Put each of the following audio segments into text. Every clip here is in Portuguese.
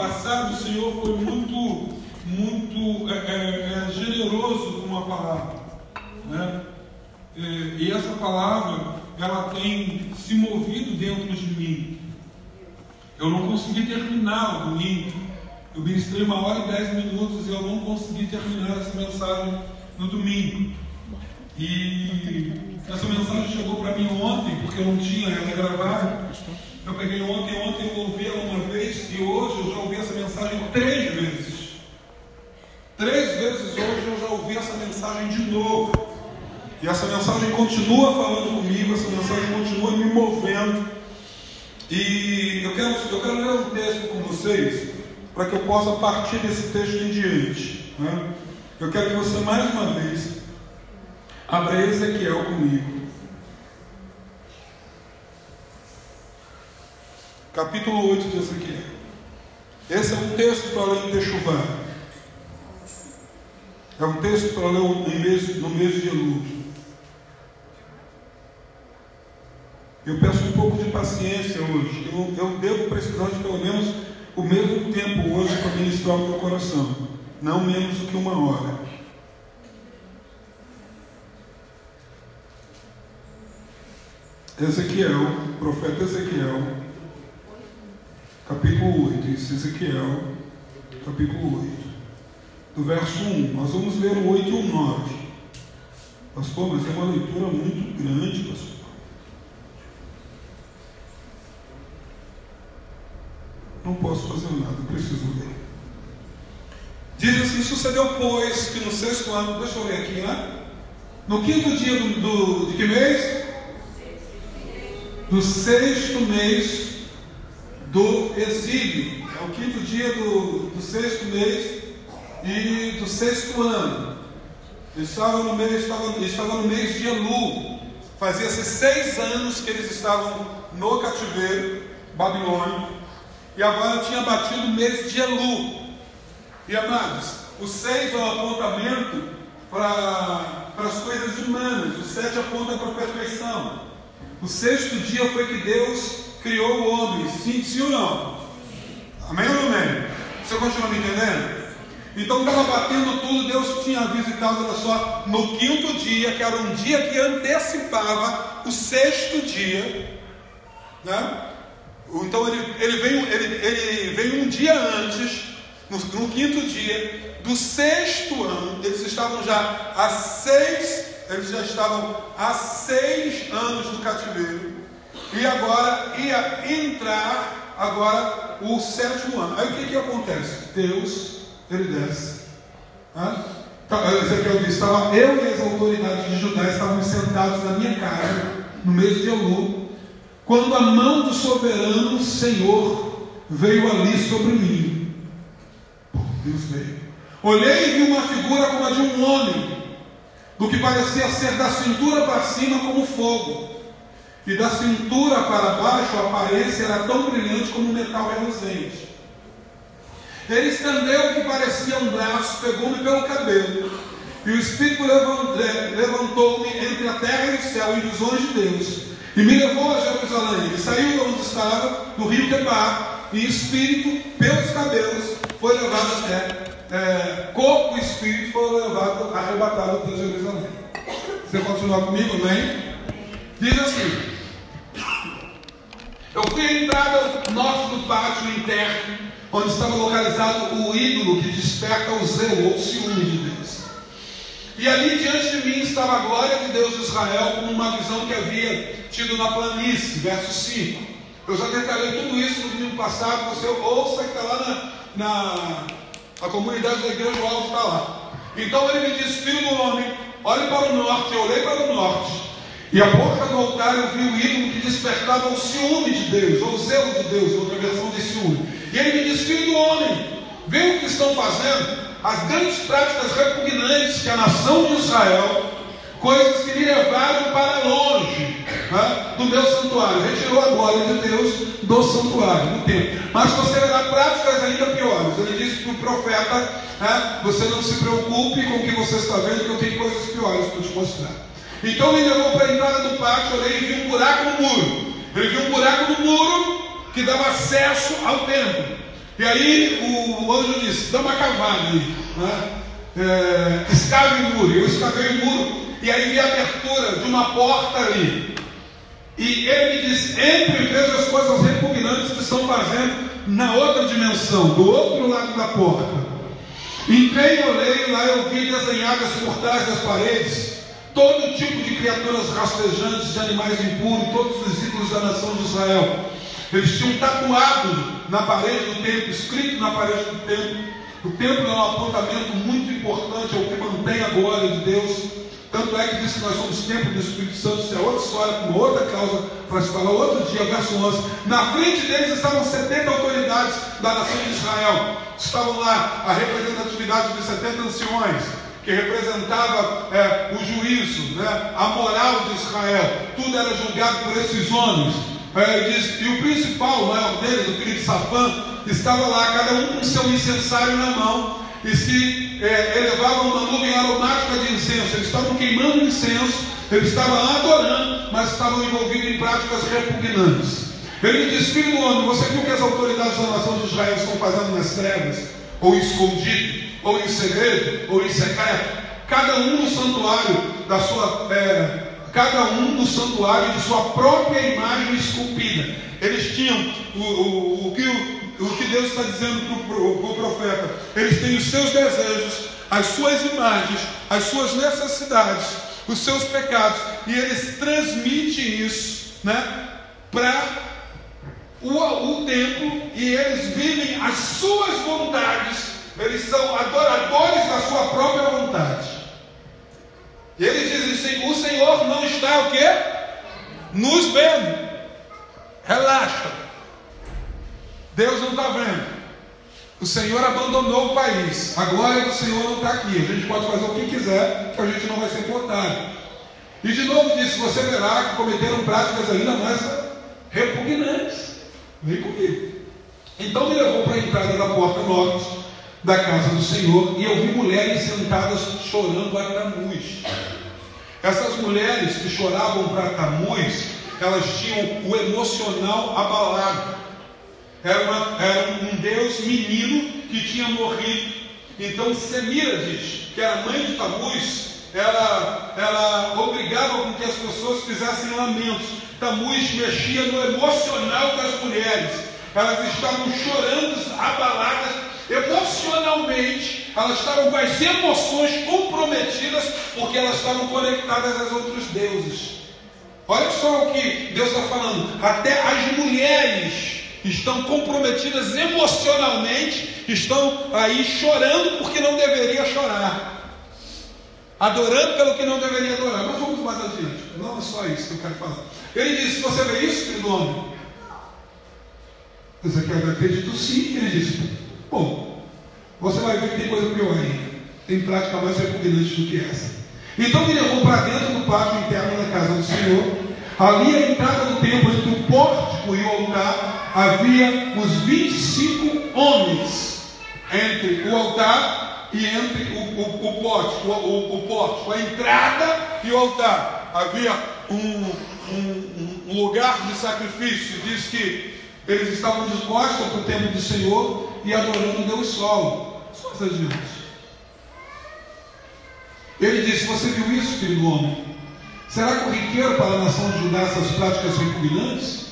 passado, o Senhor foi muito, muito é, é, é generoso com a palavra. Né? É, e essa palavra, ela tem se movido dentro de mim. Eu não consegui terminar o domingo. Eu ministrei uma hora e dez minutos e eu não consegui terminar essa mensagem no domingo. E essa mensagem chegou para mim ontem, porque eu não tinha ela gravada. Eu peguei ontem, ontem eu ouvi ela uma vez e hoje eu já ouvi essa mensagem três vezes. Três vezes hoje eu já ouvi essa mensagem de novo. E essa mensagem continua falando comigo, essa mensagem continua me movendo. E eu quero, eu quero ler um texto com vocês, para que eu possa partir desse texto em diante. Né? Eu quero que você mais uma vez abra Ezequiel comigo. Capítulo 8 de Ezequiel. Esse é um texto para ler em Techuvá. É um texto para ler no mês, no mês de Elul. Eu peço um pouco de paciência hoje. Eu, eu devo precisar de pelo menos o mesmo tempo hoje para ministrar o teu coração, não menos do que uma hora. Ezequiel, profeta Ezequiel, capítulo 8, isso, Ezequiel, capítulo 8, do verso 1. Nós vamos ler o 8 e o 9. Pastor, mas é uma leitura muito grande, pastor. Não posso fazer nada, preciso ler. Diz assim: sucedeu, pois, que no sexto ano, deixa eu ler aqui, né? No quinto dia do, do de que mês? Do sexto mês do exílio. É o quinto dia do, do sexto mês e do sexto ano. Eles estavam no mês, estavam, estavam no mês de Elu. Fazia-se seis anos que eles estavam no cativeiro babilônico. E agora tinha batido o mês de Elu. E amados, o seis é o apontamento para as coisas humanas, o sete aponta para a perfeição. O sexto dia foi que Deus criou o homem, sim, sim ou não? Amém ou não amém? Você continua me entendendo? Então estava batendo tudo, Deus tinha visitado, olha só, no quinto dia, que era um dia que antecipava o sexto dia, né? Então ele, ele, veio, ele, ele veio um dia antes, no, no, quinto dia do sexto ano, eles estavam já há seis, eles já estavam há seis anos no cativeiro, e agora ia entrar agora o sétimo ano. Aí o que, que acontece? Deus, ele desce. Ah? Ezequiel disse, estava eu e as autoridades de Judá estavam sentados na minha casa, no mês de Elul, quando a mão do soberano Senhor veio ali sobre mim. Deus veio. Olhei e vi uma figura como a de um homem, do que parecia ser da cintura para cima como fogo, e da cintura para baixo a aparência era tão brilhante como um metal reluzente. Ele estendeu o que parecia um braço, pegou-me pelo cabelo, e o Espírito levantou-me entre a terra e o céu em visões de Deus e me levou a Jerusalém. Ele saiu de onde estava, no rio Quebar, e espírito, pelos cabelos, foi levado até. É, corpo e espírito foram levados, arrebatados até Jerusalém. Você continuar comigo, amém? Diz assim: Eu fui à entrada norte do pátio interno, onde estava localizado o ídolo que desperta o zelo ou ciúme de Deus. E ali diante de mim estava a glória de Deus de Israel, como uma visão que havia tido na planície, verso 5. Eu já detalhei tudo isso no domingo passado, você ouça que está lá na, na a comunidade da igreja, o áudio está lá. Então ele me disse, filho do homem, olhe para o norte, eu olhei para o norte, e a boca do altar eu vi o ídolo que despertava o ciúme de Deus, ou o zelo de Deus, outra versão de ciúme. E ele me disse, filho do homem, vê o que estão fazendo, as grandes práticas repugnantes que a nação de Israel, coisas que me levaram para longe né, do meu santuário, retirou a glória de Deus do santuário, do templo. Mas você verá práticas ainda piores. Ele disse para o profeta: né, Você não se preocupe com o que você está vendo, que eu tenho coisas piores para te mostrar. Então ele levou para a entrada do pátio, olhei e vi um buraco no muro. Ele viu um buraco no muro que dava acesso ao templo. E aí o, o anjo disse: dá uma cavada aí, né? é, escave o muro. Eu escavei o muro e aí vi a abertura de uma porta ali. E ele me disse: entre e veja as coisas repugnantes que estão fazendo na outra dimensão, do outro lado da porta. Entrei e olhei, lá eu vi desenhadas por trás das paredes todo tipo de criaturas rastejantes, de animais impuros, todos os ídolos da nação de Israel. Eles tinham tatuado na parede do templo, escrito na parede do templo. O templo é um apontamento muito importante, é o que mantém a glória de Deus. Tanto é que diz que nós somos templo do Espírito Santo, isso é outra história, com outra causa, para se falar outro dia, verso 11. Na frente deles estavam 70 autoridades da nação de Israel. Estavam lá a representatividade de 70 anciões, que representava é, o juízo, né, a moral de Israel. Tudo era julgado por esses homens. É, diz, e o principal, o maior deles, o filho de Safã, estava lá, cada um com seu incensário na mão, e se é, elevavam uma nuvem aromática de incenso. Eles estavam queimando incenso, eles estavam adorando, mas estavam envolvidos em práticas repugnantes. Ele diz: Filho do homem, você viu o que as autoridades da nação de Israel estão fazendo nas trevas, ou escondido, ou em segredo, ou em secreto? Cada um no santuário da sua. É, cada um no santuário de sua própria imagem esculpida. Eles tinham o, o, o que o, o que Deus está dizendo para o profeta. Eles têm os seus desejos, as suas imagens, as suas necessidades, os seus pecados, e eles transmitem isso né, para o, o templo, e eles vivem as suas vontades, eles são adoradores da sua própria vontade. E eles dizem assim: o Senhor não está o quê? Nos vendo. Relaxa. Deus não está vendo. O Senhor abandonou o país. A glória do Senhor não está aqui. A gente pode fazer o que quiser, que a gente não vai ser cortado. E de novo disse: você verá que cometeram práticas ainda mais repugnantes. Vem comigo. Então me levou para a entrada da porta norte da casa do Senhor e eu vi mulheres sentadas chorando a Tamuz. Essas mulheres que choravam para Tamuz, elas tinham o emocional abalado era, uma, era um deus menino que tinha morrido. Então Semíramis, que era mãe de Tamuz, ela, ela obrigava com que as pessoas fizessem lamentos. Tamuz mexia no emocional das mulheres. Elas estavam chorando, abaladas emocionalmente. Elas estavam com as emoções comprometidas porque elas estavam conectadas aos outros deuses. Olha só o que Deus está falando. Até as mulheres estão comprometidas emocionalmente, estão aí chorando porque não deveria chorar, adorando pelo que não deveria adorar. Mas vamos mais adiante, não é só isso que eu quero falar. Ele disse: Você vê isso, filho do homem? Ezequiel acredito sim. Ele disse: Bom, você vai ver que tem coisa pior ainda, tem prática mais repugnante do que essa. Então me levou para dentro do pátio interno da casa do Senhor. Ali a entrada do templo entre o pórtico e o altar havia os 25 homens entre o altar e entre o, o, o pórtico, o, o pórtico, a entrada e o altar. Havia um, um, um lugar de sacrifício. Diz que eles estavam dispostos para o do Senhor e adorando Deus Sol. Só adiante. Ele disse: Você viu isso, filho do homem? Será corriqueiro para a nação de Judá essas práticas repugnantes?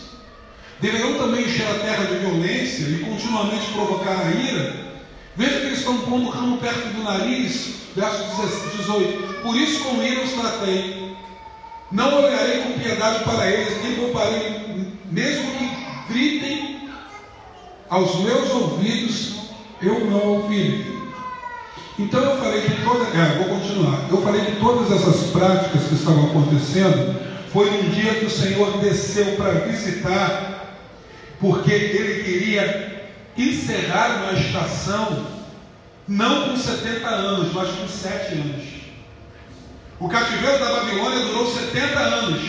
Deverão também encher a terra de violência e continuamente provocar a ira. Veja que eles estão pondo o ramo perto do nariz, verso 18. Por isso com ira os tratei. Não olharei com piedade para eles, nem pouparei, mesmo que gritem aos meus ouvidos, eu não ouvirei. Então eu falei que toda. É, vou continuar. Eu falei que todas essas práticas que estavam acontecendo foi um dia que o Senhor desceu para visitar porque ele queria encerrar uma estação não com 70 anos, mas com 7 anos. O cativeiro da Babilônia durou 70 anos,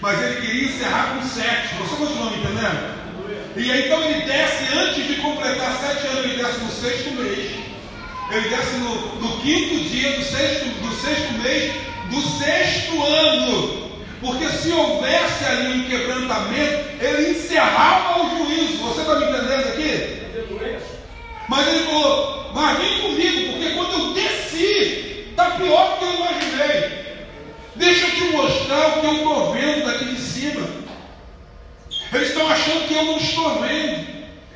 mas ele queria encerrar com 7. Você continua me entendendo? E aí então ele desce antes de completar 7 anos, ele desce no sexto mês. Ele desce no, no quinto dia do sexto, do sexto mês do sexto ano. Porque se houvesse ali um quebrantamento, ele encerrava o juízo. Você está me entendendo aqui? mas vem comigo, porque quando eu desci, está pior do que eu imaginei. Deixa eu te mostrar o que eu estou vendo daqui de cima. Eles estão achando que eu não estou vendo.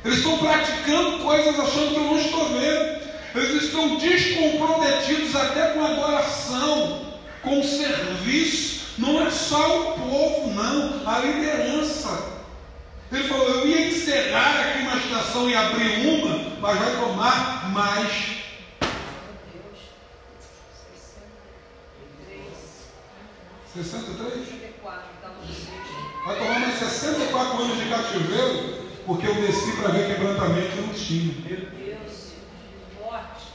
Eles estão praticando coisas achando que eu não estou vendo. Eles estão descomprometidos até com adoração, com serviço. Não é só o povo, não, a liderança. Ele falou: Eu ia encerrar aqui uma estação e abrir uma, mas vai tomar mais 63? Vai tomar mais 64 anos de cativeiro, porque eu desci para ver quebrantamento e não tinha. Meu Deus, morte.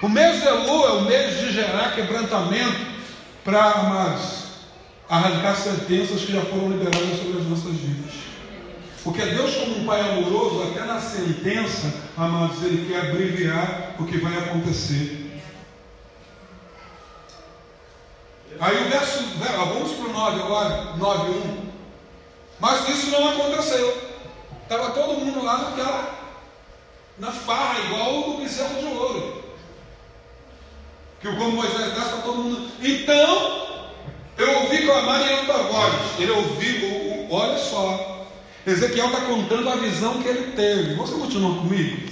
O mês de Elu é o mês de gerar quebrantamento para, amados, arrancar sentenças que já foram liberadas sobre as nossas vidas. Porque Deus, como um Pai amoroso, até na sentença, amados, Ele quer abreviar o que vai acontecer. Aí o verso, vamos para o 9 agora, 9, 1. Mas isso não aconteceu. Estava todo mundo lá naquela, na farra, igual o bezerro de ouro. Que quando Moisés desce, está todo mundo. Então, eu ouvi clamar em alta voz. Ele ouviu, olha só. Ezequiel está contando a visão que ele teve. Você continua comigo?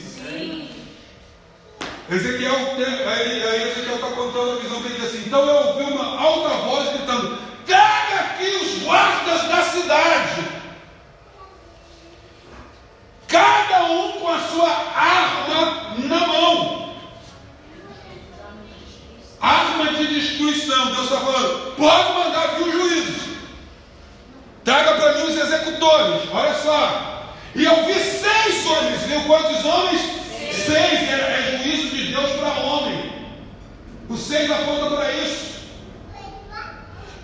Ezequiel, aí, aí Ezequiel está contando a visão que ele diz assim: então eu ouvi uma alta voz gritando: traga aqui os guardas da cidade, cada um com a sua arma na mão. Arma de destruição. Deus está falando: pode mandar vir o juízo. Traga para mim os executores. Olha só. E eu vi seis homens. Viu quantos homens? Seis. É, é juízo de Deus para homem. O seis aponta para isso.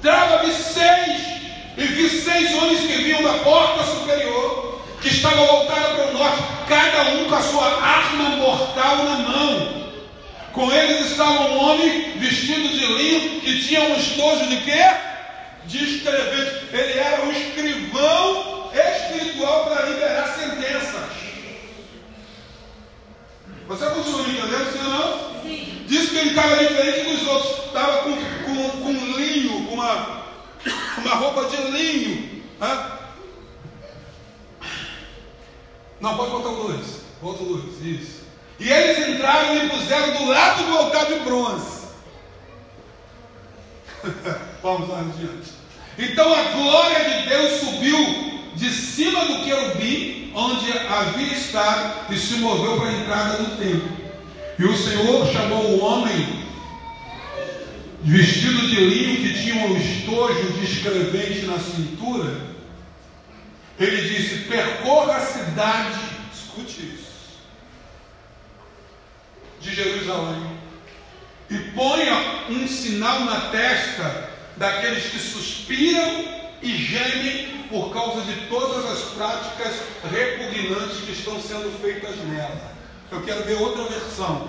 Traga-me seis. E vi seis homens que vinham da porta superior, que estavam voltados para o norte, cada um com a sua arma mortal na mão. Com eles estava um homem vestido de linho que tinha um estojo de quê? De escrevente. Ele era o escrivão espiritual para liberar sentenças. Você continua me entendendo, sim ou não? Sim. Diz que ele estava diferente dos outros. Estava com, com, com linho, com uma, uma roupa de linho. Né? Não, pode botar o luz. Volta o luz, isso. E eles entraram e puseram do lado do altar de bronze. Vamos lá adiante. Então a glória de Deus subiu de cima do querubim onde havia estado e se moveu para a entrada do templo. E o Senhor chamou o homem vestido de linho que tinha um estojo de escrevente na cintura. Ele disse: percorra a cidade, escute isso, de Jerusalém, e ponha um sinal na testa daqueles que suspiram e gemem por causa de todas as práticas repugnantes que estão sendo feitas nela. Eu quero ver outra versão.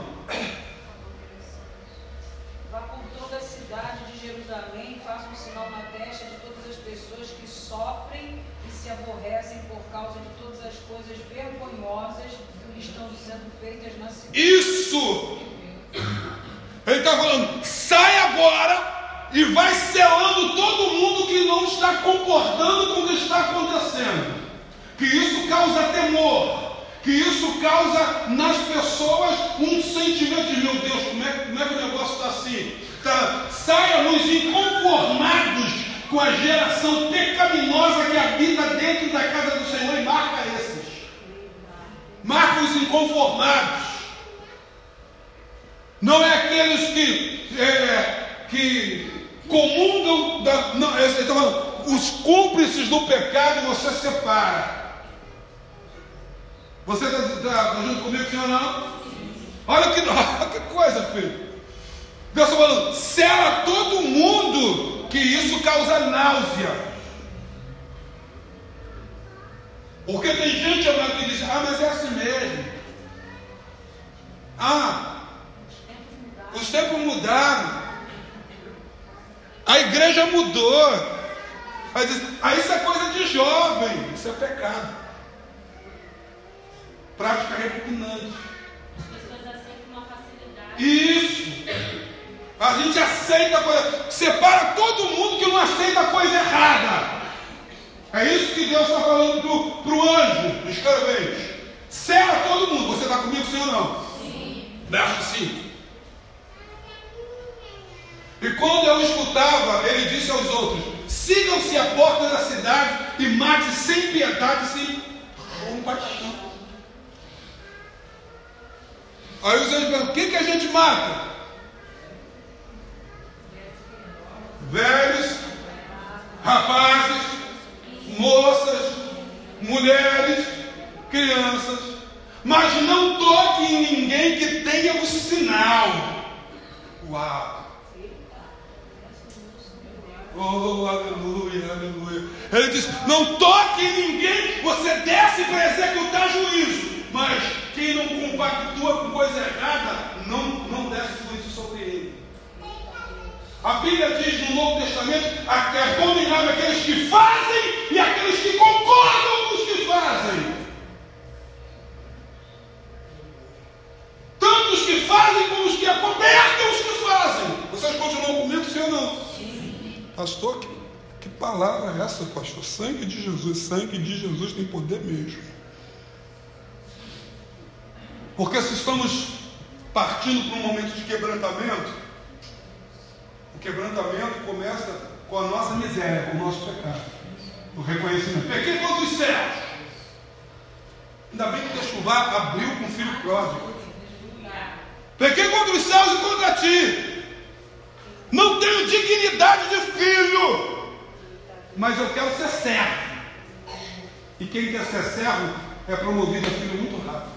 Vá por toda a cidade de Jerusalém e faça um sinal na testa de todas as pessoas que sofrem e se aborrecem por causa de todas as coisas vergonhosas Isso! Ele está falando, sai agora e vai selando todo mundo que não está concordando com o que está acontecendo. Que isso causa temor, que isso causa nas pessoas um sentimento de meu Deus, como é, como é que o negócio está assim? Tá, saia nos inconformados com a geração pecaminosa que habita dentro da casa do Senhor e marca esses. Marca os inconformados. Não é aqueles que, é, que comungam da. Não, falando, os cúmplices do pecado você separa. Você está tá, tá junto comigo, senhor não? Olha que, olha que coisa, filho. Deus está falando, sela todo mundo que isso causa náusea. Porque tem gente agora que diz, ah, mas é assim mesmo. Ah, os tempos mudaram. A igreja mudou. Aí, diz, ah, isso é coisa de jovem, isso é pecado. prática repugnante. As pessoas aceitam uma facilidade. Isso. A gente aceita coisa. Separa todo mundo que não aceita coisa errada. É isso que Deus está falando para o anjo, escrevente. Serra todo mundo. Você está comigo, sim ou não? Sim. Verso 5. E quando eu escutava, ele disse aos outros: Sigam-se a porta da cidade e mate sem piedade, sem compaixão. Aí os anjos perguntam: o que, que a gente mata? Velhos, rapazes, moças, mulheres, crianças, mas não toque em ninguém que tenha o sinal. Uau! Oh, aleluia, aleluia. Ele diz: Não toque em ninguém, você desce para executar juízo. Mas quem não compactua com coisa errada, não, não desce juízo sobre. A Bíblia diz no Novo Testamento: é abominável aqueles que fazem e aqueles que concordam com os que fazem. Tanto os que fazem como os que acobertam os que fazem. Vocês continuam comigo, sim ou não? Pastor, que, que palavra é essa, pastor? Sangue de Jesus, sangue de Jesus tem poder mesmo. Porque se estamos partindo para um momento de quebrantamento, quebrantamento começa com a nossa miséria, com o nosso pecado. O reconhecimento. Pequei contra os céus. Ainda bem que o Descuvar abriu com o filho pródigo. Pequei contra os céus e contra ti. Não tenho dignidade de filho, mas eu quero ser servo. E quem quer ser servo é promovido a filho muito rápido.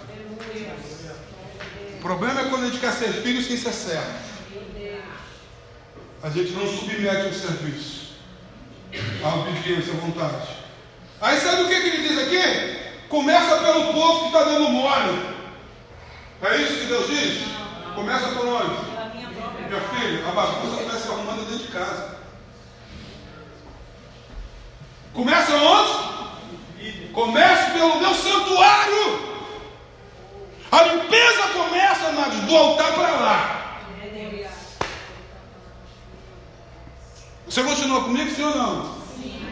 O problema é quando a gente quer ser filho sem ser servo. A gente não submete o serviço, a obediência, à vontade. Aí sabe o que, que ele diz aqui? Começa pelo povo que está dando mole. É isso que Deus diz? Começa por onde? Meu filho, a bagunça começa arrumando dentro de casa. Começa onde? Começa pelo meu santuário. A limpeza começa, do altar para lá. Você continua comigo, sim ou não? Sim.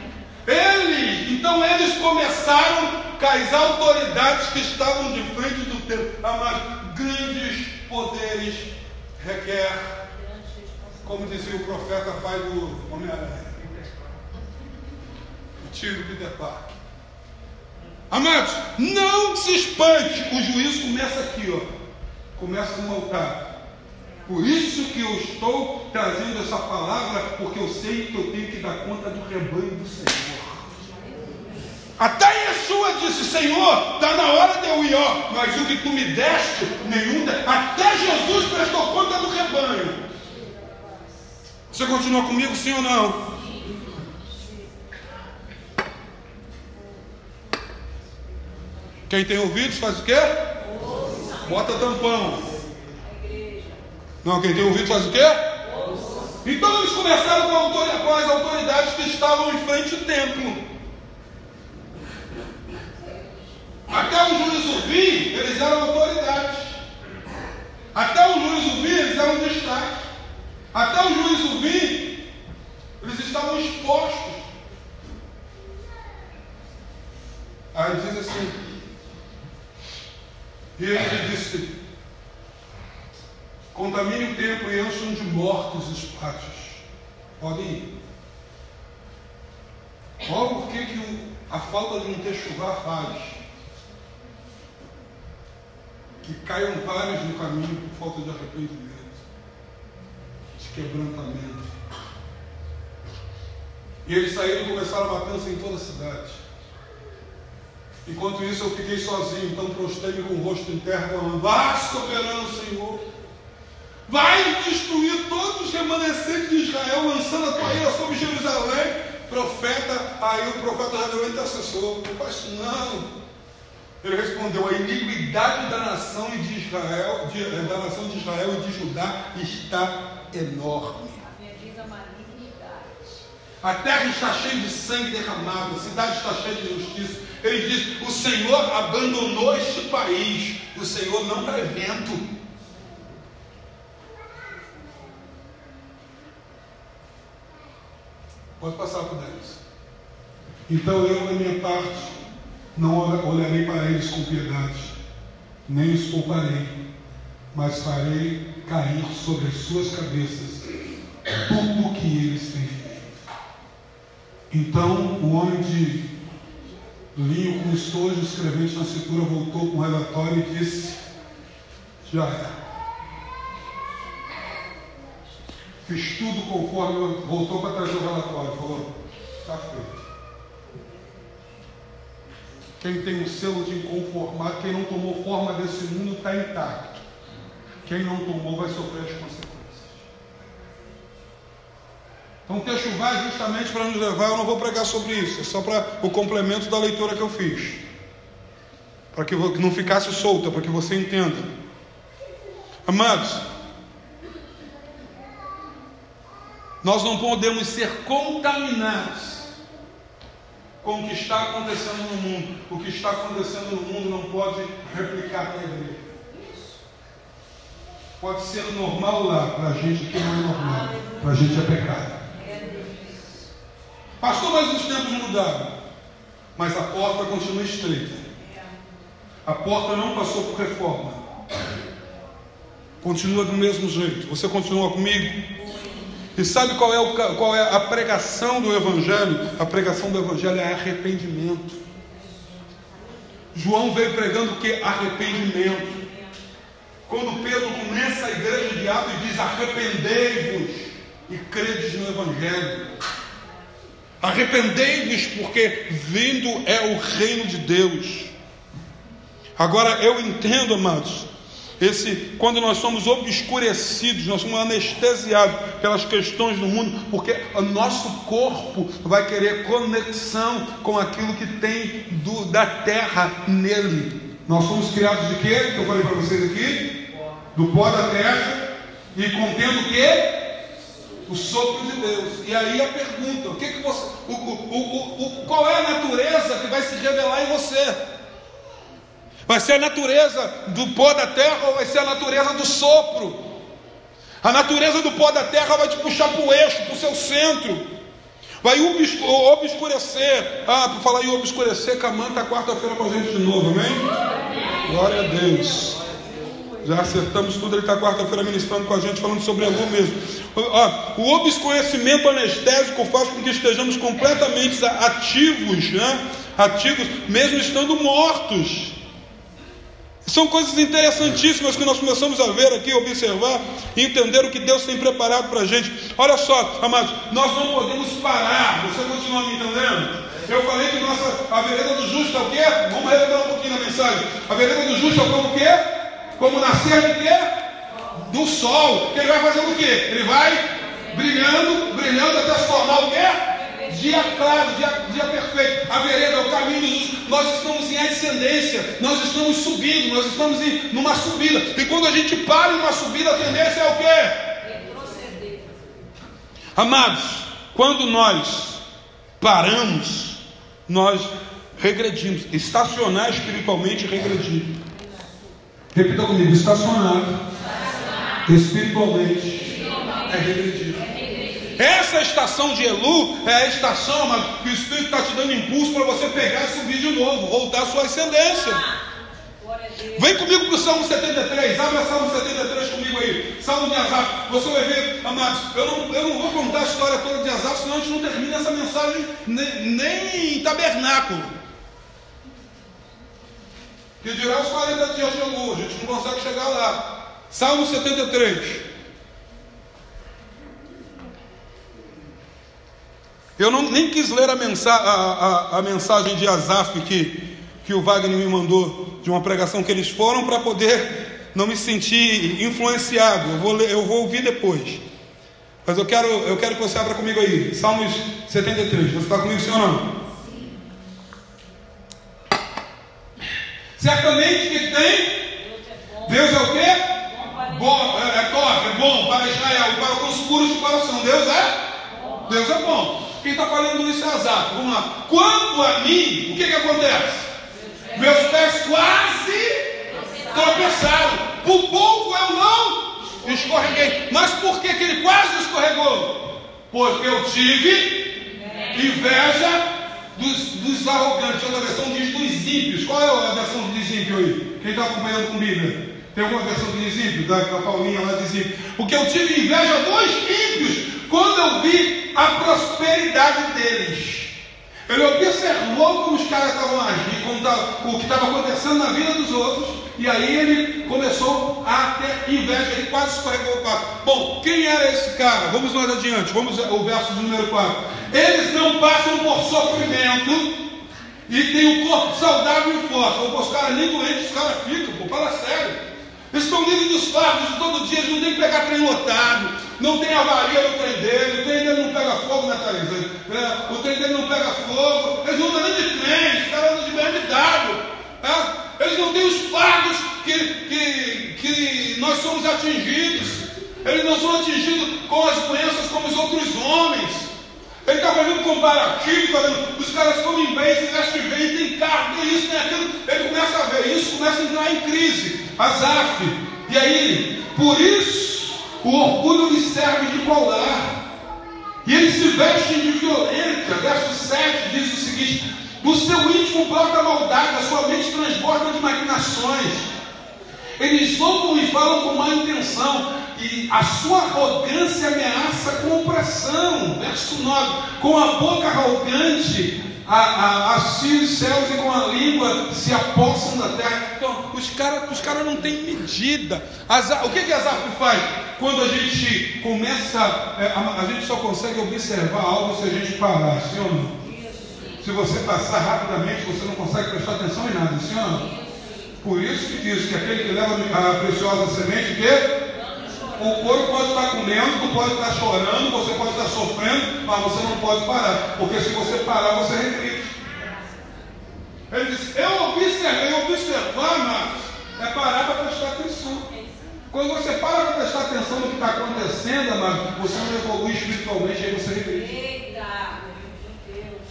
Eles, então eles começaram com as autoridades que estavam de frente do templo. Amados, grandes poderes requer como dizia o profeta pai do Homem-Aranha. O do Peter Parker. Amados, não se espante, o juízo começa aqui, ó. Começa no altar. Por isso que eu estou trazendo essa palavra, porque eu sei que eu tenho que dar conta do rebanho do Senhor. Até Yeshua disse, Senhor, está na hora de eu ir, ó, mas o que tu me deste, nenhum. Até Jesus prestou conta do rebanho. Você continua comigo, sim ou não? Quem tem ouvidos faz o quê? Bota tampão. Não, quem tem ouvido faz o quê? Então eles começaram com, as autoridades que estavam em frente ao templo. Até o juízo vir, eles eram autoridades. Até o juízo vir, eles eram destaque. Até o juízo vir, eles estavam expostos. Aí diz assim, e ele disse, contamine o templo e encham de mortos os pátios. Podem ir. Olha o que, que a falta de um techuvá faz. Que caiam vários no caminho por falta de arrependimento quebrantamento. E eles saíram e começaram a matança em toda a cidade. Enquanto isso eu fiquei sozinho, então prostei-me com o rosto em terra, falando, vá soberano Senhor, vai destruir todos os remanescentes de Israel, lançando a tua ira sobre Jerusalém. Profeta, aí o profeta deu intercessor, não faz isso não. Ele respondeu: a iniquidade da nação de Israel, de, da nação de Israel e de Judá está enorme. A terra está cheia de sangue derramado, a cidade está cheia de justiça. Ele diz: os Senhor abandonou este país. O Senhor não dá Pode passar por dentro. Então eu, da minha parte, não olharei para eles com piedade, nem os pouparei, mas farei cair sobre as suas cabeças tudo o que eles têm feito. Então o homem de linho com estojo escrevente na cintura voltou com o relatório e disse: Já é. Fiz tudo conforme voltou para trazer o relatório. Falou: Está feito. Quem tem o selo de inconformado, quem não tomou forma desse mundo está intacto. Quem não tomou vai sofrer as consequências. Então o texto vai justamente para nos levar, eu não vou pregar sobre isso, é só para o complemento da leitura que eu fiz. Para que não ficasse solta, para que você entenda. Amados, Nós não podemos ser contaminados com o que está acontecendo no mundo. O que está acontecendo no mundo não pode replicar na igreja. Pode ser normal lá, para a gente que não é normal. Para a gente é pecado. Pastor, mas os tempos mudaram. Mas a porta continua estreita. A porta não passou por reforma. Continua do mesmo jeito. Você continua comigo? E sabe qual é, o, qual é a pregação do Evangelho? A pregação do Evangelho é arrependimento. João veio pregando o que? Arrependimento. Quando Pedro começa a igreja de Atos e diz: Arrependei-vos e credes no Evangelho. Arrependei-vos, porque vindo é o reino de Deus. Agora eu entendo, amados, esse, quando nós somos obscurecidos, nós somos anestesiados pelas questões do mundo, porque o nosso corpo vai querer conexão com aquilo que tem do, da terra nele. Nós somos criados de quê? Que eu falei para vocês aqui? Do pó da terra e contendo o quê? O sopro de Deus. E aí a pergunta: o que, que você, o, o, o, o, qual é a natureza que vai se revelar em você? Vai ser a natureza do pó da terra ou vai ser a natureza do sopro? A natureza do pó da terra vai te puxar para o eixo, para o seu centro. Vai obscurecer. Ah, por falar em obscurecer, Camã está quarta-feira com a gente de novo, amém? Glória a Deus. Já acertamos tudo, ele está quarta-feira ministrando com a gente, falando sobre a lua mesmo. Ah, o obscurecimento anestésico faz com que estejamos completamente ativos, né? Ativos, mesmo estando mortos. São coisas interessantíssimas que nós começamos a ver aqui, observar e entender o que Deus tem preparado para a gente. Olha só, amados, nós não podemos parar. Você continua me entendendo? Eu falei que nossa, a vereda do justo é o quê? Vamos relembrar um pouquinho na mensagem. A vereda do justo é como o quê? Como nascer de quê? Do sol. Ele vai fazendo o quê? Ele vai brilhando, brilhando até se tornar o quê? Dia claro, dia, dia perfeito. A vereda, o caminho Jesus. Nós estamos em ascendência, nós estamos subindo, nós estamos em numa subida. E quando a gente para em uma subida, a tendência é o quê? Retroceder. Amados, quando nós paramos, nós regredimos. Estacionar espiritualmente regredir. Repita comigo: estacionar espiritualmente é regredir. Essa estação de Elu é a estação mas, que o Espírito está te dando impulso para você pegar e subir de novo, voltar à sua ascendência. Vem comigo para o Salmo 73, abre o Salmo 73 comigo aí. Salmo de Azar. Você vai ver, amados, eu não, eu não vou contar a história toda de Azar, senão a gente não termina essa mensagem nem, nem em tabernáculo. Que dirá os 40 dias de Elu, a gente não consegue chegar lá. Salmo 73. Eu não, nem quis ler a, mensa, a, a, a, mensagem de Azaf que, que o Wagner me mandou, de uma pregação que eles foram, para poder não me sentir influenciado. Eu vou, ler, eu vou ouvir depois. Mas eu quero, eu quero que você abra comigo aí. Salmos 73. Você está comigo, sim ou não? Certamente que tem. Deus é o quê? Bom, é, é top, é bom para Israel, para os puros de coração. Deus é? Deus é bom. Quem está falando isso é azar. Vamos lá. Quanto a mim, o que, que acontece? Meus pés quase tropeçaram. Por pouco eu não escorreguei. Mas por que, que ele quase escorregou? Porque eu tive inveja dos, dos arrogantes. Outra versão diz dos ímpios. Qual é a versão dos ímpios aí? Quem está acompanhando comigo? Tem alguma versão de ímpio, da, da Paulinha lá de ímpio. Porque eu tive inveja dos ímpios. Quando eu vi a prosperidade deles. Ele observou como os caras estavam agindo, tá, o que estava acontecendo na vida dos outros, e aí ele começou a ter inveja, ele quase escorregou o passo. Bom, quem era esse cara? Vamos mais adiante, vamos ao verso número 4. Eles não passam por sofrimento e têm um corpo saudável e forte. Os caras nem doentes, os caras ficam, fala sério. Eles estão livres dos fardos de todo dia, não tem que pegar trem lotado, não tem avaria no trem dele, o trem dele não pega fogo, né, Thaís? É, o trem dele não pega fogo, eles não andam nem de trem, os caras andam de BMW. Tá? Eles não têm os fardos que, que, que nós somos atingidos. Eles não são atingidos com as doenças como os outros homens. Ele está fazendo comparativo, tá vendo? os caras comem bem, se vestem bem, tem carro, tem isso, tem aquilo. Ele começa a ver isso, começa a entrar em crise. Azaf. E aí, por isso, o orgulho lhe serve de colar. E eles se vestem de violência. Verso 7 diz o seguinte: Do seu íntimo brota maldade, a sua mente transborda de maquinações. Eles zombam e falam com má intenção, e a sua arrogância ameaça com opressão. Verso 9: Com a boca arrogante a, a, assim os céus e com a língua se apossam da terra. Então, os caras os cara não têm medida. o que, que Asaf faz? Quando a gente começa, é, a, a, gente só consegue observar algo se a gente parar, sim ou não? Se você passar rapidamente, você não consegue prestar atenção em nada, sim ou não? Por isso que diz que aquele que leva a preciosa semente, que o corpo pode estar comendo, tu pode estar chorando, você pode estar sofrendo, mas você não pode parar, porque se você parar, você regride. Ele diz: Eu observei, observar, mas é parar para prestar atenção. Quando você para para prestar atenção no que está acontecendo, amado, você não evolui espiritualmente, aí você regride. Eita, meu Deus.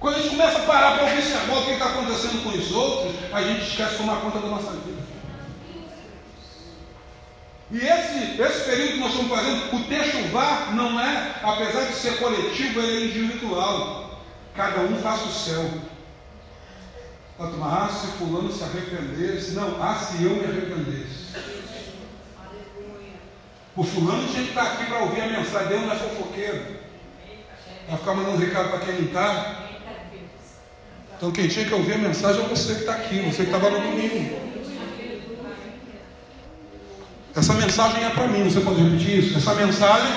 Quando a gente começa a parar para observar o que está acontecendo com os outros, a gente esquece de tomar conta da nossa vida. E esse, esse período que nós estamos fazendo, o techuvá não é, apesar de ser coletivo, ele é individual. Cada um faz o céu. Ah, se fulano se arrependesse. Não, ah, se eu me arrependesse. O fulano tinha que estar aqui para ouvir a mensagem. Deus não é fofoqueiro. Vai ficar mandando recado para quem não está. Então quem tinha que ouvir a mensagem é você que está aqui, você que estava no domingo. Essa mensagem é para mim, você pode repetir isso? Essa mensagem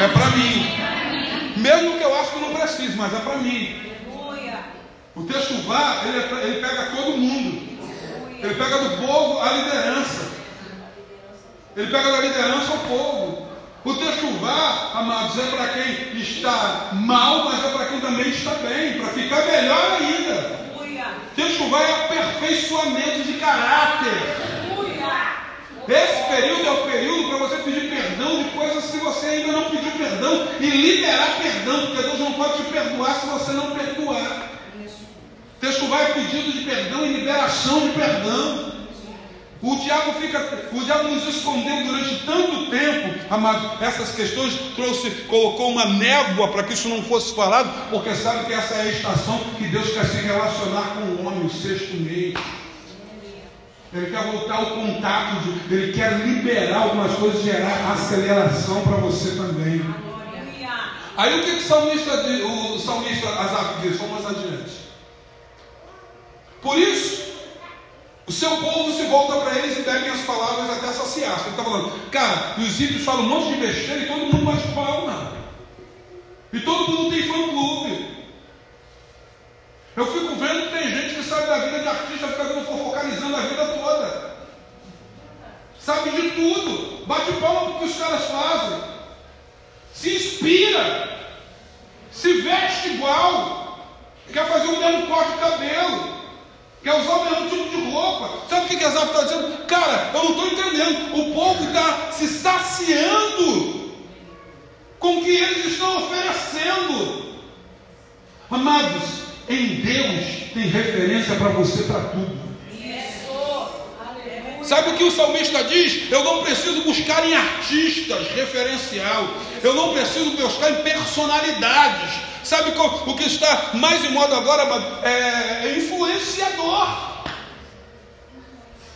é para mim. Mesmo que eu acho que não preciso, mas é para mim. O texto vá, ele, é ele pega todo mundo. Ele pega do povo a liderança. Ele pega da liderança ao povo. O texto vá, amados, é para quem está mal, mas é para quem também está bem, para ficar melhor ainda. Vá é aperfeiçoamento de caráter. Esse período é o período para você pedir perdão de coisas que você ainda não pediu perdão e liberar perdão, porque Deus não pode te perdoar se você não perdoar. Texto vai pedido de perdão e liberação de perdão. O diabo fica, o diabo nos escondeu durante tanto tempo, amado. Essas questões trouxe, colocou uma névoa para que isso não fosse falado, porque sabe que essa é a estação que Deus quer se relacionar com o homem, o sexto mês. Ele quer voltar ao contato, de, ele quer liberar algumas coisas, gerar aceleração para você também. Aí o que, que o salmista, o salmista Asaf diz? Vamos adiante. Por isso, o seu povo se volta para eles e bebem as palavras até saciar. Ele está falando, cara, e os ímpios falam um monte de besteira e todo mundo bate palma. E todo mundo tem fã-clube. Eu fico vendo que tem gente que sabe da vida de artista, fica focalizando a vida toda. Sabe de tudo. Bate palma para que os caras fazem. Se inspira. Se veste igual. Quer fazer o mesmo corte de cabelo. Quer usar o mesmo tipo de roupa. Sabe o que, que Asaf está dizendo? Cara, eu não estou entendendo. O povo está se saciando com o que eles estão oferecendo. Amados, em Deus tem referência para você para tudo. Sabe o que o salmista diz? Eu não preciso buscar em artistas referencial. Eu não preciso buscar em personalidades. Sabe o que está mais em moda agora? É, é influenciador.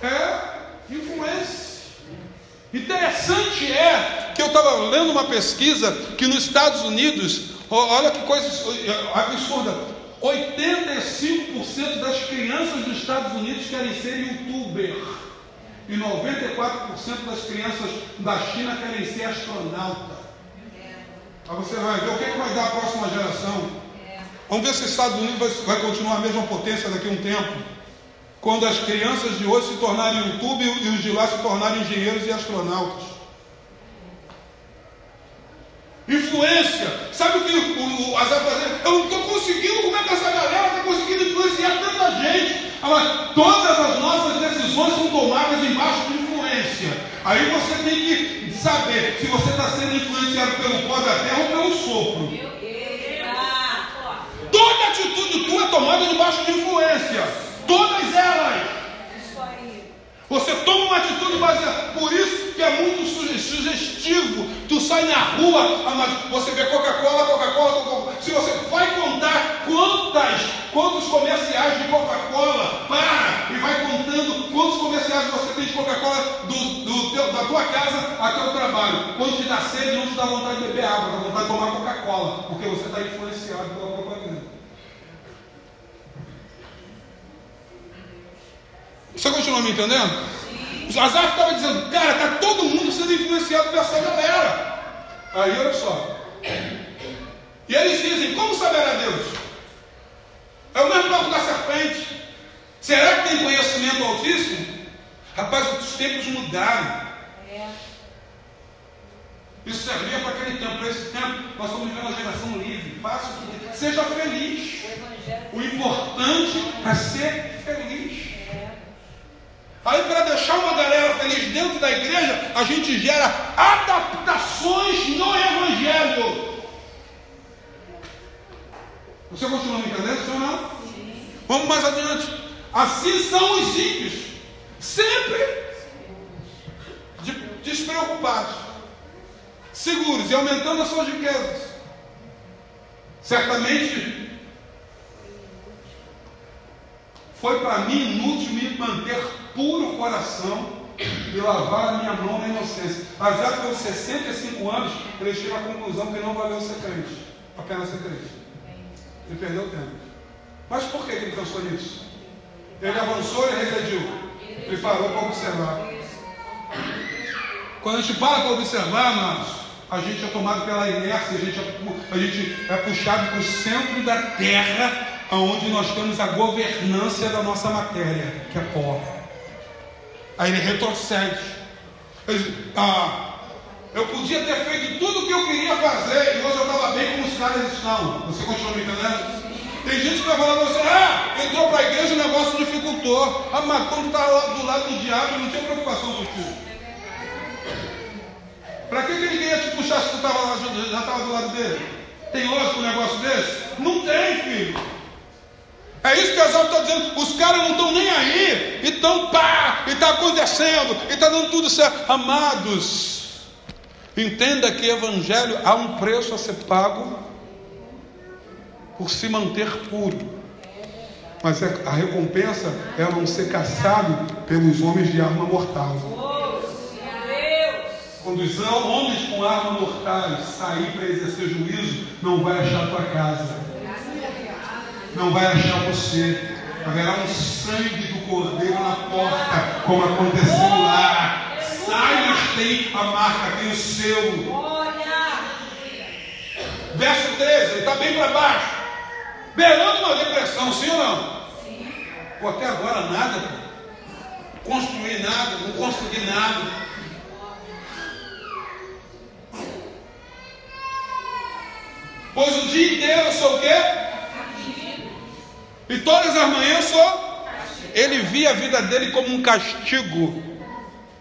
É influência. Interessante é que eu estava lendo uma pesquisa que nos Estados Unidos, olha que coisa absurda, 85% das crianças dos Estados Unidos querem ser youtuber e 94% das crianças da China querem ser astronauta. Aí você vai ver o que, é que vai dar a próxima geração. Vamos ver se os Estados Unidos vai, continuar a mesma potência daqui a um tempo. Quando as crianças de hoje se tornarem YouTube e os de lá se tornarem engenheiros e astronautas. Influência. Sabe o que o, o Azar fazer? Eu não estou conseguindo, como é que essa galera está conseguindo influenciar tanta gente? Mas todas as nossas decisões são tomadas embaixo de influência. Aí você tem que saber se você está sendo influenciado pelo pó da terra ou pelo sopro. Toda atitude tua é tomada debaixo de influência. Todas elas. Você toma uma atitude baseada. Por isso que é muito sugestivo. Tu sai na rua, você vê Coca-Cola, Coca-Cola, Coca-Cola. Se você vai contar quantas, quantos comerciais de Coca-Cola, para e vai contando quantos comerciais você tem de Coca-Cola do, do teu, da tua casa até o trabalho. Quando te dá sede, não te dá vontade de beber água, dá vontade de tomar Coca-Cola, porque você está influenciado pela propaganda. Você continua me entendendo? O Azar estava dizendo, cara, está todo mundo sendo influenciado por essa galera. Aí olha só. E eles dizem, como saberá Deus? É o mesmo papo da serpente. Será que tem conhecimento altíssimo? Rapaz, os tempos mudaram. É. Isso servia para aquele tempo, para esse tempo. Nós estamos vivendo uma geração livre. Faça o que Seja feliz. O importante é ser feliz. Aí, para deixar uma galera feliz dentro da igreja, a gente gera adaptações no Evangelho. Você continua me entendendo, ou não? Sim. Vamos mais adiante. Assim são os ímpios, sempre despreocupados, seguros e aumentando as suas riquezas. Certamente foi para mim inútil me manter puro coração e lavar a minha mão na inocência. Mas já com 65 anos, ele chega à conclusão que não valeu ser crente, apenas ser crente. Ele perdeu tempo. Mas por que ele pensou nisso? Ele avançou e regrediu. Ele parou para observar. Quando a gente para para observar, amados, a gente é tomado pela inércia, a gente é, a gente é puxado para o centro da terra onde nós temos a governância da nossa matéria, que é pó. Aí ele retrocede. Ele, ah, eu podia ter feito tudo o que eu queria fazer e hoje eu estava bem como os caras estão. Você continua me entendendo? Tem gente que vai falar para você, ah, entrou para a igreja, o negócio dificultou. Ah, mas quando está do lado do diabo, não tinha preocupação contigo. Para que, que ele ia te puxar se tu tava lá, já estava do lado dele? Tem lógico um negócio desse? Não tem, filho. É isso que Asaf está dizendo. Os caras não estão nem aí. E estão pá, e está acontecendo, e está dando tudo certo. Amados, entenda que evangelho há um preço a ser pago por se manter puro. Mas é, a recompensa é não ser caçado pelos homens de arma mortal. Quando os homens com arma mortal sair para exercer juízo, não vai achar tua casa não vai achar você. Haverá um sangue do cordeiro na porta, como aconteceu lá. Sai, mas tem a marca, tem o seu. Verso 13, ele está bem para baixo. Beirando uma depressão, sim ou não? Sim. Pô, até agora nada, pô. Construir nada, não consegui nada. Pois o dia inteiro eu sou o quê? E todas as manhãs só ele via a vida dele como um castigo.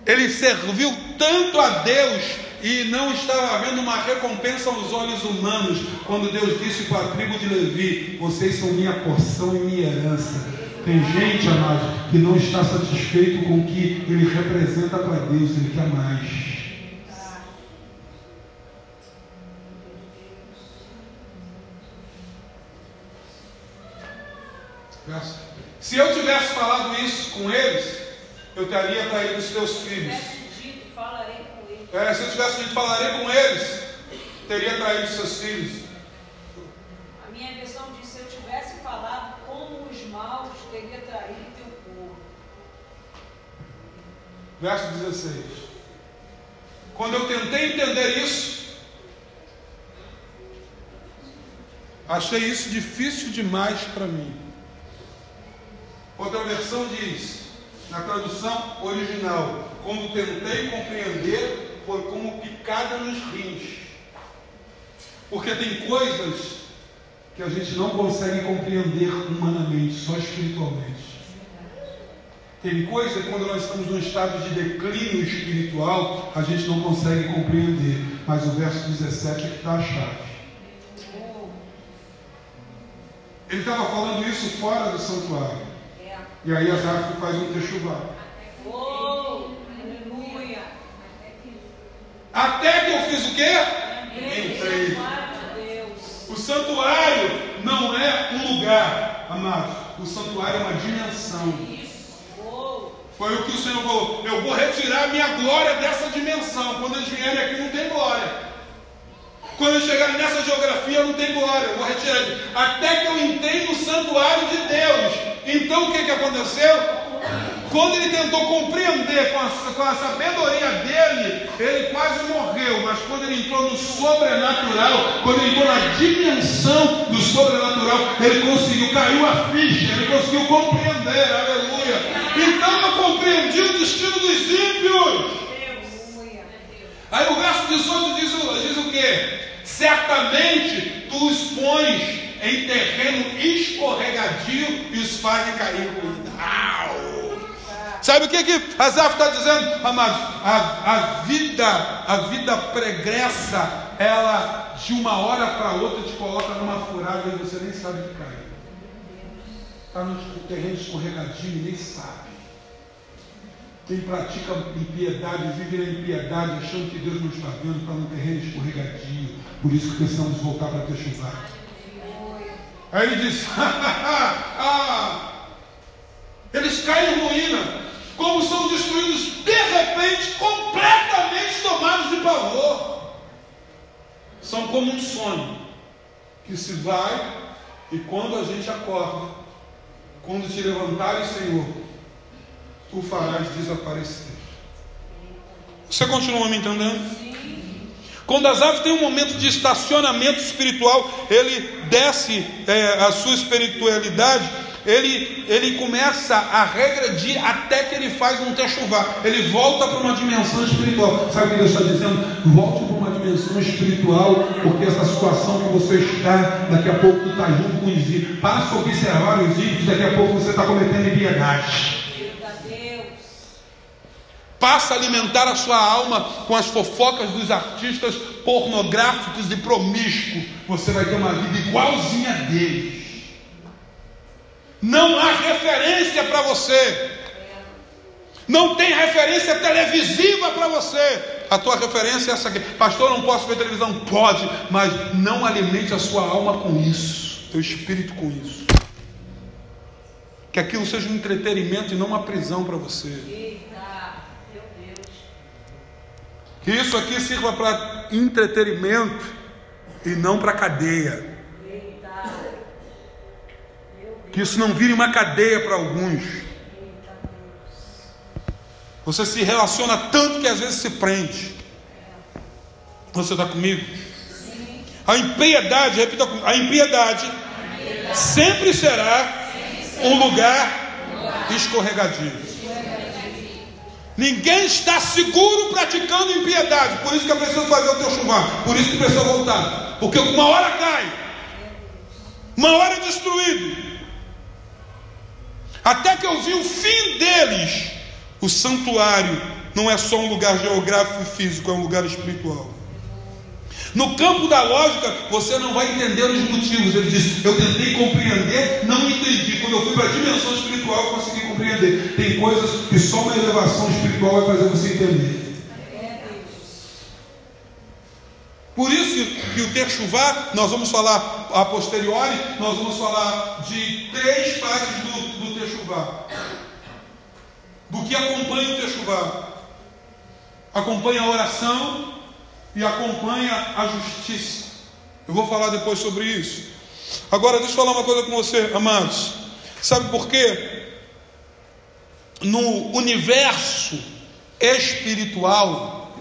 Ele serviu tanto a Deus e não estava havendo uma recompensa aos olhos humanos, quando Deus disse para a tribo de Levi: Vocês são minha porção e minha herança. Tem gente, amado, que não está satisfeito com o que ele representa para Deus, ele quer mais. Se eu tivesse falado isso com eles, eu teria traído os teus filhos. Dito, falarei com eles. É, se eu tivesse dito, falarei com eles, teria traído os seus filhos. A minha versão diz: se eu tivesse falado como os maus, teria traído teu povo. Verso 16. Quando eu tentei entender isso, achei isso difícil demais para mim. Outra versão diz, na tradução original, quando tentei compreender, foi como picada nos rins. Porque tem coisas que a gente não consegue compreender humanamente, só espiritualmente. Tem coisa quando nós estamos num estado de declínio espiritual, a gente não consegue compreender. Mas o verso 17 é que está a chave. Ele estava falando isso fora do santuário. E aí Asaf faz um techuvá. Até que eu fiz o quê? Entrei. O santuário não é um lugar, amados. O santuário é uma dimensão. Foi o que o Senhor falou. Eu vou retirar a minha glória dessa dimensão. Quando eles vierem aqui, não tem glória. Quando eles chegarem nessa geografia, não tem glória. Eu vou retirar. Até que eu entrei no santuário de Deus. Então o que, que aconteceu? Quando ele tentou compreender com a, com a sabedoria dele, ele quase morreu. Mas quando ele entrou no sobrenatural, quando ele entrou na dimensão do sobrenatural, ele conseguiu, caiu a ficha, ele conseguiu compreender. Aleluia. Então eu compreendi o destino dos ímpios. Aí o verso 18 diz, diz o que? Certamente tu os pões em terreno escorregadio e os fazem cair Sabe o que, que Asaf está dizendo? A, a, vida, a vida pregressa, ela de uma hora para outra te coloca numa furada e você nem sabe que caiu. Está no terreno escorregadio e nem sabe. Quem pratica impiedade, vive na impiedade, achando que Deus não está vendo, está no terreno escorregadio. Por isso que precisamos voltar para ter chuvar. Aí ele diz: ah, eles caem em ruína, como são destruídos de repente, completamente tomados de pavor. São como um sonho que se vai e quando a gente acorda, quando te levantares, Senhor, tu farás desaparecer. Você continua me entendendo? Asaf tem um momento de estacionamento espiritual, ele desce é, a sua espiritualidade, ele, ele começa a regredir até que ele faz um techuvá. Ele volta para uma dimensão espiritual. Sabe o que Deus está dizendo? Volte para uma dimensão espiritual, porque essa situação que você está, daqui a pouco está junto com os ímpios. Passa a observar os ímpios, daqui a pouco você está cometendo impiedade. Passa a alimentar a sua alma com as fofocas dos artistas pornográficos e promíscuos. Você vai ter uma vida igualzinha a deles. Não há referência para você. Não tem referência televisiva para você. A tua referência é essa aqui. Pastor, não posso ver televisão? Pode, mas não alimente a sua alma com isso, teu espírito com isso. Que aquilo seja um entretenimento e não uma prisão para você. Que isso aqui sirva para entretenimento e não para cadeia. Que isso não vire uma cadeia para alguns. Você se relaciona tanto que às vezes se prende. Você está comigo? A impiedade, repita comigo, a impiedade sempre será um lugar escorregadio. Ninguém está seguro praticando impiedade. Por isso que é preciso fazer o teu chuvar. Por isso que precisa voltar. Porque uma hora cai. Uma hora é destruído. Até que eu vi o fim deles. O santuário não é só um lugar geográfico e físico, é um lugar espiritual. No campo da lógica, você não vai entender os motivos. Ele diz: Eu tentei compreender, não entendi. Quando eu fui para a dimensão espiritual, eu consegui compreender. Tem coisas que só uma elevação espiritual vai fazer você entender. Por isso que o Techuvá, nós vamos falar a posteriori, nós vamos falar de três fases do, do. Do que acompanha o Techuvá. Acompanha a oração, e acompanha a justiça. Eu vou falar depois sobre isso. Agora, deixa eu falar uma coisa com você, amados. Sabe por quê? No universo espiritual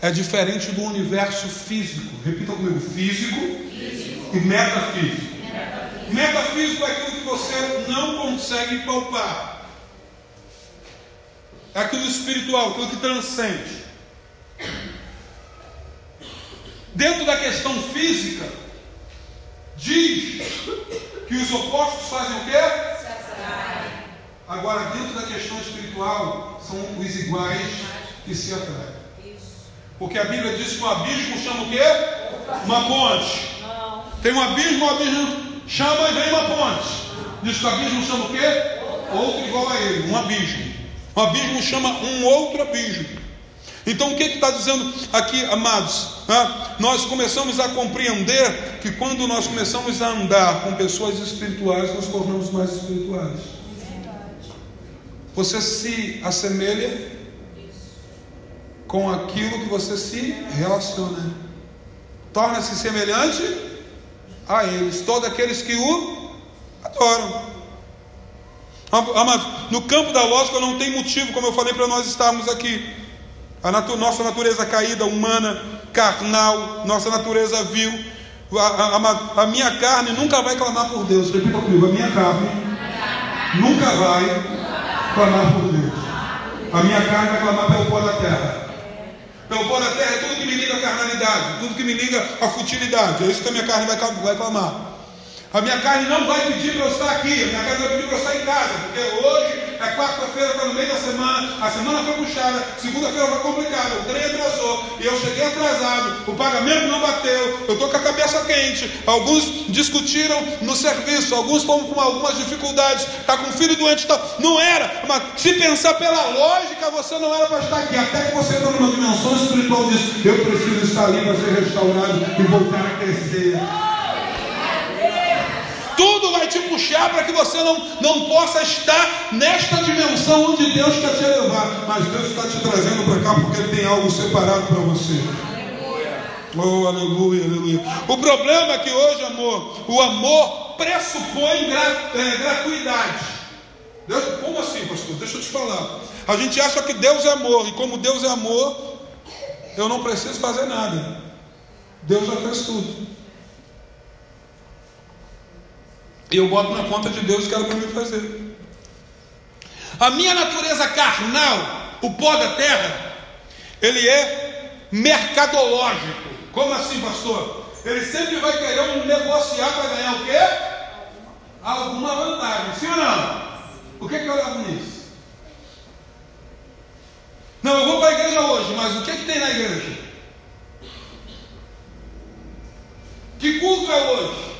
é diferente do universo físico. Repita comigo: físico, físico. e metafísico. metafísico. Metafísico é aquilo que você não consegue palpar. É aquilo espiritual, aquilo que transcende. Dentro da questão física, diz que os opostos fazem o quê? Agora, dentro da questão espiritual, são os iguais que se atraem. Porque a Bíblia diz que um abismo chama o quê? Uma ponte. Tem um abismo, um abismo chama e vem uma ponte. Diz que o abismo chama o quê? Outro igual a ele, um abismo. Um abismo chama um outro abismo. Então o que está dizendo aqui, amados? Ah, nós começamos a compreender que quando nós começamos a andar com pessoas espirituais, nós tornamos mais espirituais. Você se assemelha com aquilo que você se relaciona. Torna-se semelhante a eles, todos aqueles que o adoram. Amados, no campo da lógica não tem motivo, como eu falei, para nós estarmos aqui. A natu nossa natureza caída, humana, carnal, nossa natureza vil. A, a, a, minha carne nunca vai clamar por Deus. Repita comigo: a minha carne nunca vai clamar por Deus. A minha carne vai clamar pelo pó da terra. Pelo pó da terra é tudo que me liga à carnalidade, tudo que me liga à futilidade. É isso que a minha carne vai, vai clamar. A minha carne não vai pedir para eu estar aqui, a minha carne vai pedir para eu estar em casa, porque hoje é quarta-feira, está no meio da semana, a semana foi puxada, segunda-feira foi complicada, o trem atrasou, e eu cheguei atrasado, o pagamento não bateu, eu estou com a cabeça quente. Alguns discutiram no serviço, alguns foram com algumas dificuldades, está com um filho doente, tá... não era, mas se pensar pela lógica, você não era para estar aqui, até que você entra numa dimensão espiritual diz, eu preciso estar ali para ser restaurado e voltar a crescer tudo vai te puxar para que você não, não possa estar nesta dimensão onde Deus quer te levar. Mas Deus está te trazendo para cá porque Ele tem algo separado para você. Oh, aleluia, aleluia. O problema é que hoje, amor, o amor pressupõe gra, é, gratuidade. Deus, como assim, pastor? Deixa eu te falar. A gente acha que Deus é amor, e como Deus é amor, eu não preciso fazer nada. Deus já fez tudo. E eu boto na conta de Deus que era para me fazer. A minha natureza carnal, o pó da terra, ele é mercadológico. Como assim, pastor? Ele sempre vai querer um negociar para ganhar o quê? Alguma vantagem. Sim ou não? O que, que eu levo nisso? Não, eu vou para a igreja hoje, mas o que, que tem na igreja? Que culto é hoje?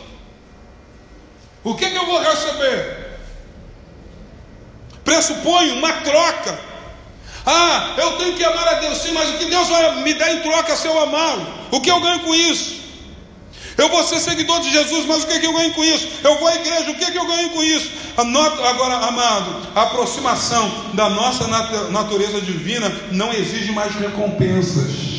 O que, que eu vou receber? Pressupõe uma troca. Ah, eu tenho que amar a Deus sim, mas o que Deus vai me dar em troca se eu amá-lo? O que eu ganho com isso? Eu vou ser seguidor de Jesus, mas o que, que eu ganho com isso? Eu vou à igreja, o que, que eu ganho com isso? Agora, amado, a aproximação da nossa natureza divina não exige mais recompensas.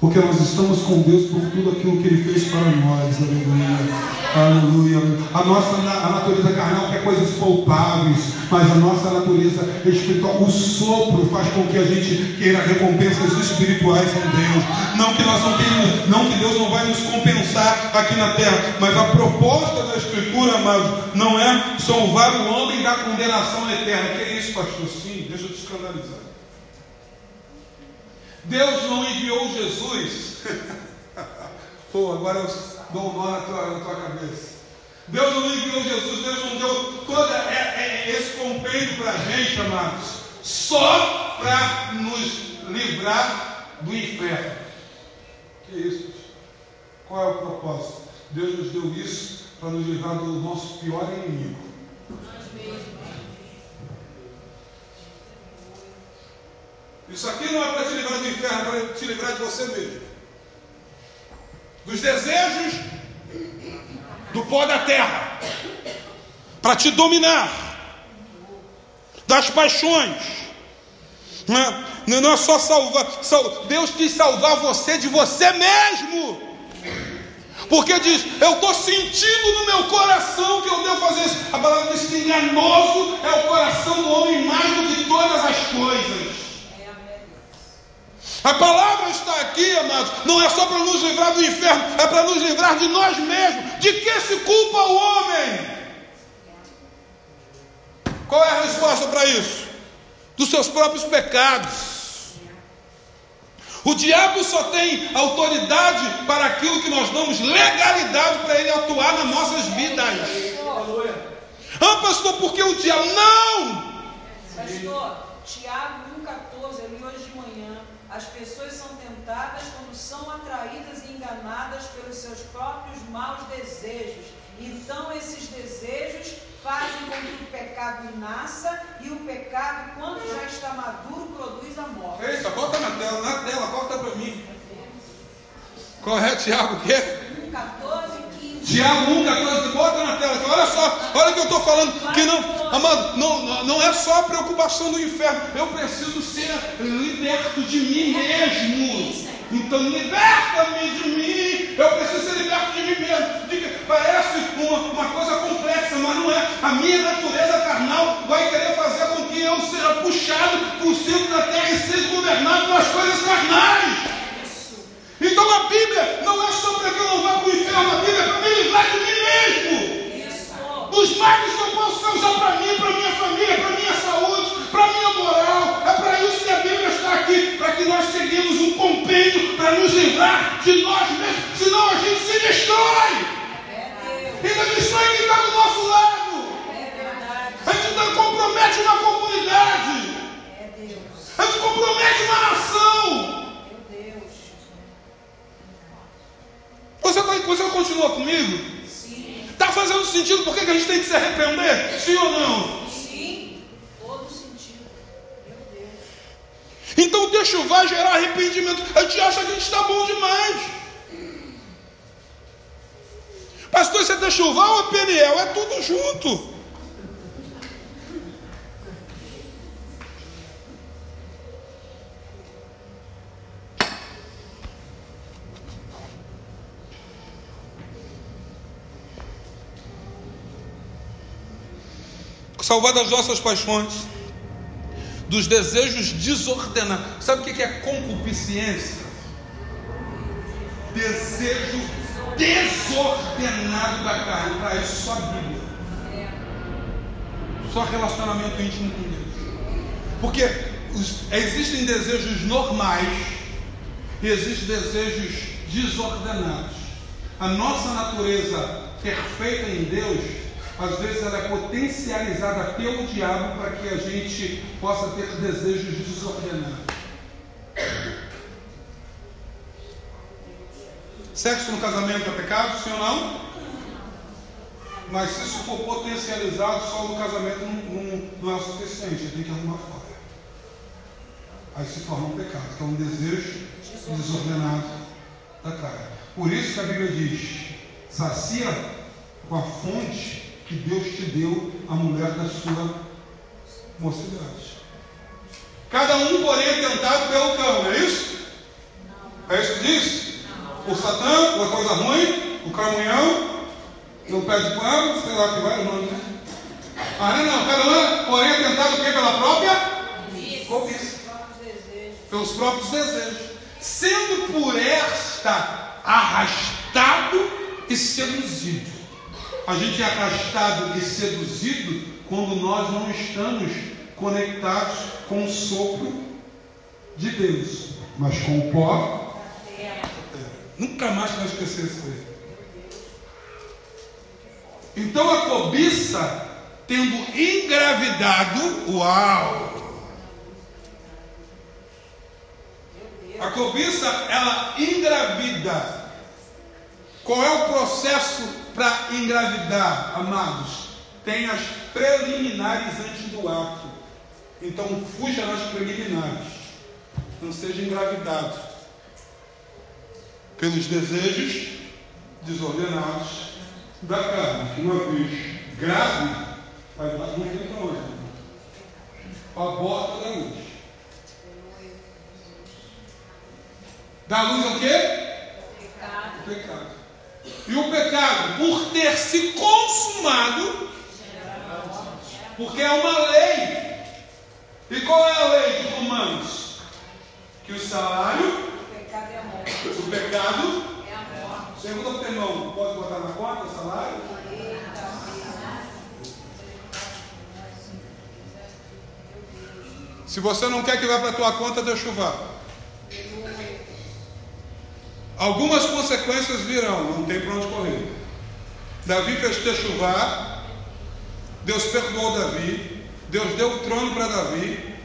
Porque nós estamos com Deus por tudo aquilo que Ele fez para nós. Aleluia. Aleluia. A nossa a natureza carnal quer coisas palpáveis, mas a nossa natureza espiritual, o sopro faz com que a gente queira recompensas espirituais em Deus. Não que nós não tenhamos, não que Deus não vai nos compensar aqui na terra, mas a proposta da Escritura, amado, não é salvar o homem da condenação eterna. Que é isso, pastor? Sim, deixa eu te escandalizar. Deus não enviou Jesus. Pô, agora eu dou um nó na tua, na tua cabeça. Deus não enviou Jesus, Deus não deu todo esse compêndio para a gente, amados, só para nos livrar do inferno. Que isso? Qual é o propósito? Deus nos deu isso para nos livrar do nosso pior inimigo. Isso aqui não é para te livrar do inferno, é para te livrar de você mesmo. Dos desejos do pó da terra. Para te dominar. Das paixões. Não é, não é só salvar. Deus quis salvar você de você mesmo. Porque diz, eu estou sentindo no meu coração que eu devo fazer isso. A palavra diz que enganoso é o coração do homem mais do que todas as coisas. A palavra está aqui, amados, não é só para nos livrar do inferno, é para nos livrar de nós mesmos. De que se culpa o homem? Qual é a resposta para isso? Dos seus próprios pecados. O diabo só tem autoridade para aquilo que nós damos legalidade para ele atuar nas nossas vidas. Ah, pastor, porque o diabo. Não! Pastor, Tiago 1,14, eu li hoje de manhã. As pessoas são tentadas quando são atraídas e enganadas pelos seus próprios maus desejos. Então, esses desejos fazem com que o pecado nasça e o pecado, quando já está maduro, produz a morte. Eita, bota na tela, na tela, bota para mim. Correto, Tiago, o quê? 1, 14, 15. Tiago 1, 14, bota na tela. Olha só, olha o que eu estou falando. Que não, amado, não, não é só a preocupação do inferno. Eu preciso ser liberto de mim mesmo. Então liberta-me de mim. Eu preciso ser liberto de mim mesmo. Parece uma, uma coisa complexa, mas não é. A minha natureza carnal vai querer fazer com que eu seja puxado o centro da terra e seja governado pelas coisas carnais. Então a Bíblia não é só para que eu não vá para o inferno, a Bíblia é para me livrar de mim mesmo. Dos males que eu posso causar para mim, para minha família, para minha saúde, para minha moral. É para isso que a Bíblia está aqui, para que nós seguimos um compêndio para nos livrar de nós mesmos, senão a gente se destrói. Ainda destrói quem está do nosso lado. A gente compromete uma comunidade. A gente compromete uma nação. Você, tá, você continua comigo? Está fazendo sentido? Por que, a gente tem que se arrepender? Sim ou não? Sim, todo sentido. Meu Deus. Então deixa vai gerar arrependimento. A gente acha que a gente está bom demais. Pastor, você é Techuvá ou é Peniel? É tudo junto. Salvar das nossas paixões, dos desejos desordenados. Sabe o que é concupiscência? Desejo desordenado da carne. Para isso, só a Bíblia. Só relacionamento íntimo com Deus. Porque existem desejos normais e existem desejos desordenados. A nossa natureza perfeita em Deus às vezes ela é potencializada pelo diabo para que a gente possa ter desejos desordenados. Sexo no casamento é pecado, sim ou não? Mas se isso for potencializado, só no casamento não, não, não é o suficiente, tem que arrumar fora. Aí se torna um pecado, que é um desejo desordenado da carne. Por isso que a Bíblia diz: sacia com a fonte que Deus te deu a mulher da sua mocidade. Cada um, porém, é tentado pelo cão, é isso? É isso que diz? O Satã, ou a coisa ruim, o cramunhão, o pé de pano, sei lá que vai o nome, né? Ah, não, não, cada um, porém, é tentado o quê? Pela própria cobiça. Pelos próprios desejos. Sendo por esta arrastado e seduzido a gente é arrastado e seduzido quando nós não estamos conectados com o sopro de Deus, mas com o pó. Nunca mais vai esquecer isso aí. Então a cobiça, tendo engravidado, uau! A cobiça, ela engravida. Qual é o processo para engravidar, amados? Tem as preliminares antes do ato. Então fuja nas preliminares. Não seja engravidado pelos desejos desordenados da carne. Uma vez grave, vai dar não tem para onde. Aborta da luz. Da luz é o quê? Pecado. O pecado. E o pecado, por ter se consumado, porque é uma lei. E qual é a lei de Romanos? Que o salário, O pecado é a morte. o pecado, É a morte. pode botar na conta o salário? Se você não quer que vá para a tua conta, deixa eu vá. Algumas consequências virão, não tem para onde correr. Davi fez techuvá, Deus perdoou Davi, Deus deu o trono para Davi,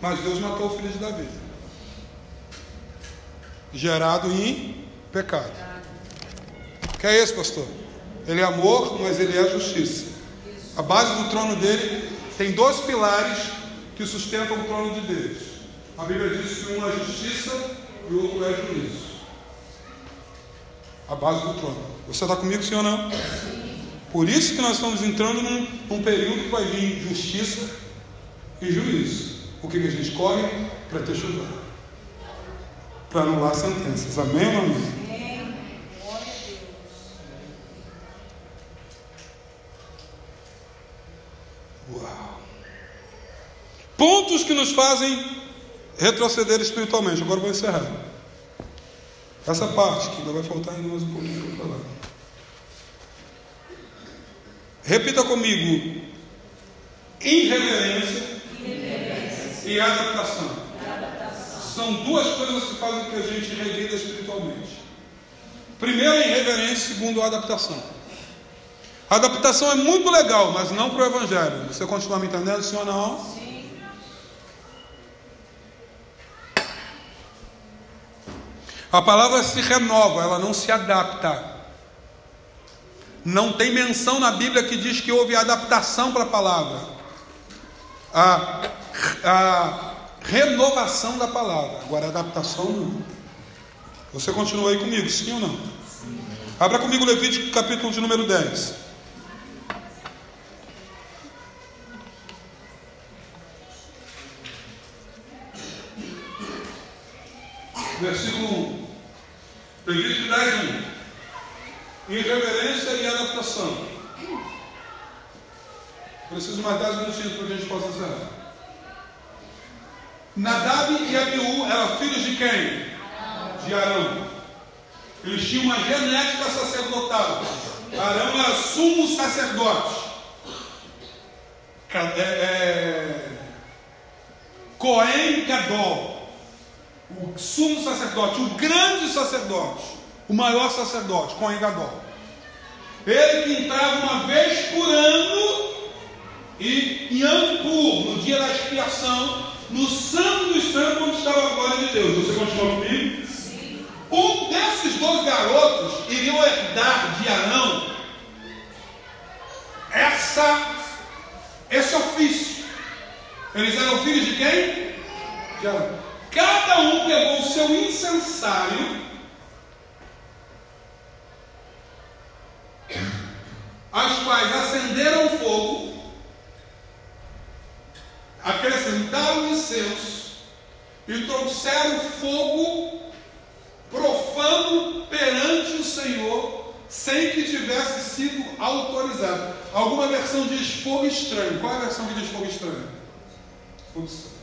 mas Deus matou o filho de Davi. Gerado em pecado. Que é esse, pastor? Ele é amor, mas ele é justiça. A base do trono dele tem dois pilares que sustentam o trono de Deus. A Bíblia diz que um é justiça e o outro é juízo. A base do trono. Você está comigo, ou não? Por isso que nós estamos entrando num, num período que vai vir justiça e juízo. O que, que a gente corre? Para ter chuva. Para anular sentenças. Amém ou amém? Uau! Pontos que nos fazem retroceder espiritualmente. Agora vou encerrar. Essa parte que ainda vai faltar ainda mais um pouquinho para falar. Repita comigo: irreverência, e adaptação. São duas coisas que fazem com que a gente regrida espiritualmente. Primeiro, a irreverência, segundo, a adaptação. A adaptação é muito legal, mas não para o Evangelho. Você continua me entendendo, sim ou não? Sim. A palavra se renova, ela não se adapta. Não tem menção na Bíblia que diz que houve adaptação para a palavra. A, a renovação da palavra. Agora, adaptação não. Você continua aí comigo, sim ou não? Abra comigo Levítico capítulo de número 10. Versículo 1. Levítico 10, 1. Irreverência e adaptação. Preciso mais 10 minutinhos para que a gente possa encerrar. Nadab e Abiú eram filhos de quem? De Arão. Eles tinham uma genética sacerdotal. Arão era sumo sacerdote. Ca- É, é, Cohen Gadol. O sumo sacerdote, o grande sacerdote, o maior sacerdote, Cohen Gadol. Ele que entrava uma vez por ano e em Ampur, no dia da expiação, no santo dos santos, onde estava a glória de Deus. Você continua comigo? Um desses dois garotos iriam herdar de Arão essa, esse ofício. Eles eram filhos de quem? De Arão. Cada um pegou o seu incensário, as quais acenderam fogo, acrescentaram incenso e trouxeram fogo profano perante o Senhor, sem que tivesse sido autorizado. Alguma versão diz fogo estranho. Qual é a versão que diz fogo estranho? Fogo estranho.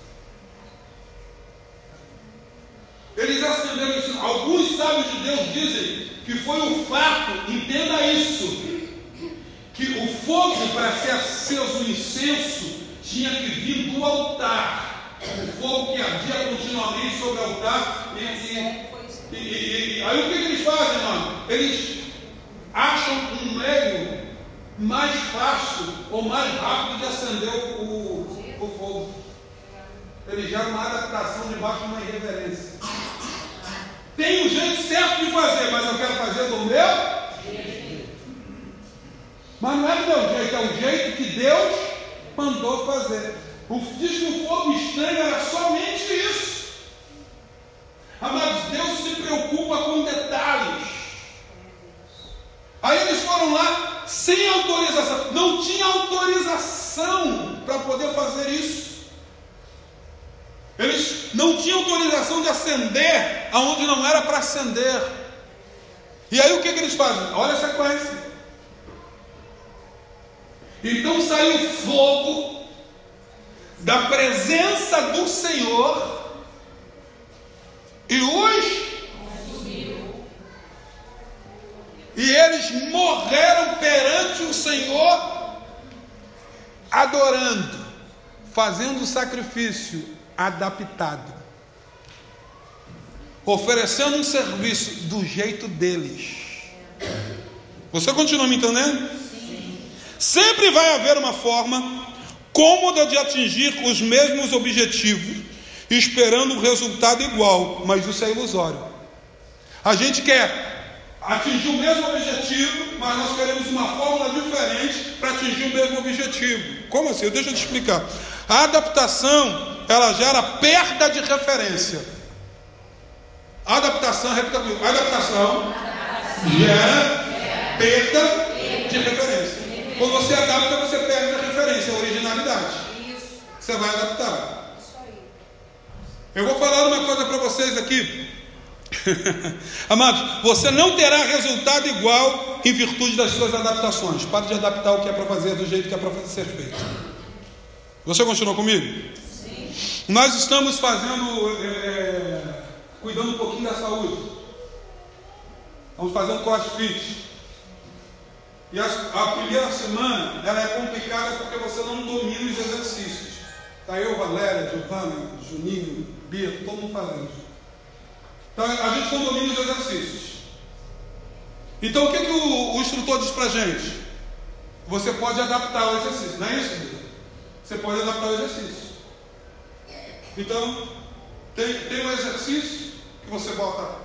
Eles acenderam isso. Alguns sábios de Deus dizem que foi o fato, entenda isso, que o fogo, para ser aceso o incenso, tinha que vir do altar. O fogo que ardia continuamente sobre o altar. E, e, e- e- aí o que, que eles fazem, mano? Eles acham um meio mais fácil ou mais rápido de acender o, o- o fogo. Eles geram uma adaptação debaixo de uma irreverência. Tem um jeito certo de fazer, mas eu quero fazer do meu mas não é do meu jeito, é o jeito que Deus mandou fazer. O diz que o fogo estranho era somente isso. Amados, Deus se preocupa com detalhes. Aí eles foram lá sem autorização, não tinha autorização para poder fazer isso. Eles não tinham autorização de acender aonde não era para acender. E aí o que, que eles fazem? Olha a sequência. Então saiu fogo da presença do Senhor e os e eles morreram perante o Senhor adorando, fazendo sacrifício adaptado, oferecendo um serviço do jeito deles. Você continua me entendendo? Sempre vai haver uma forma cômoda de atingir os mesmos objetivos, esperando um resultado igual, mas isso é ilusório. A gente quer atingir o mesmo objetivo, mas nós queremos uma fórmula diferente para atingir o mesmo objetivo. Como assim? Deixa eu te explicar. A adaptação, ela gera perda de referência. Adaptação, repita comigo, adaptação gera perda de referência. Quando você adapta, você perde a referência, a originalidade. Você vai adaptar. Eu vou falar uma coisa para vocês aqui. Amados, você não terá resultado igual em virtude das suas adaptações. Pare de adaptar o que é para fazer do jeito que é para ser feito. Você continuou comigo? Nós estamos fazendo, é, cuidando um pouquinho da saúde. Vamos fazer um crossfit. E a, a, primeira semana ela é complicada porque você não domina os exercícios. Está eu, Valéria, Giovana, Juninho, Bia, todo mundo falando. Então a gente não domina os exercícios. Então o que, que o, o instrutor diz para gente? Você pode adaptar o exercício, não é isso? Você pode adaptar o exercício. Então, tem, tem um exercício que você bota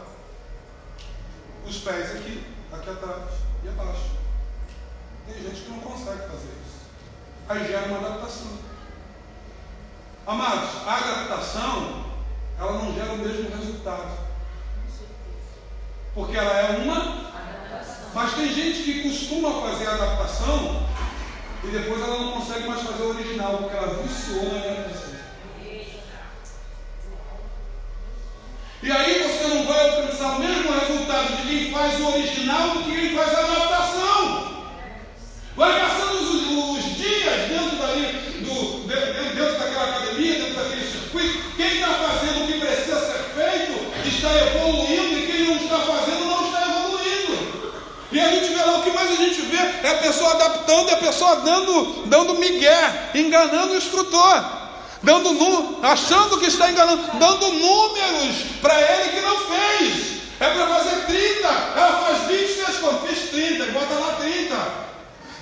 os pés aqui, aqui atrás e abaixo. Tem gente que não consegue fazer isso. Aí gera uma adaptação. Amados, a adaptação, ela não gera o mesmo resultado. Porque ela é uma. Mas tem gente que costuma fazer a adaptação e depois ela não consegue mais fazer o original, porque ela viciou na adaptação. E aí você não vai alcançar o mesmo resultado de quem faz o original do que quem faz a adaptação. Vai passando os, os dias dentro, dali, do, dentro daquela academia, dentro daquele circuito. Quem está fazendo o que precisa ser feito está evoluindo e quem não está fazendo não está evoluindo. E a gente vê lá, o que mais a gente vê é a pessoa adaptando, é a pessoa dando, dando migué, enganando o instrutor. Dando achando que está enganando, dando números para ele que não fez. É para fazer 30, ela faz 20, fez quanto? Fiz 30, bota lá 30.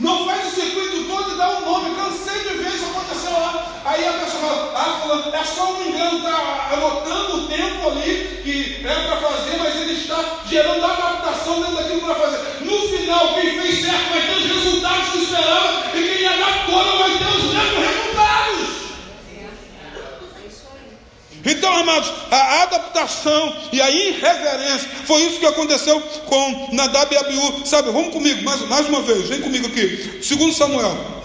Não faz o circuito todo e dá um nome. Cansei de ver isso acontecer lá. Aí a pessoa fala, ah, fulano, é só um engano, está anotando o tempo ali que é para fazer, mas ele está gerando adaptação dentro daquilo para fazer. No final, quem fez certo vai ter os resultados que esperava, e quem adaptou não vai ter os mesmos resultados. Então, amados, a adaptação e a irreverência foi isso que aconteceu com Nadab e Abiú. Sabe, vamos comigo mais, mais uma vez, vem comigo aqui. Segundo Samuel.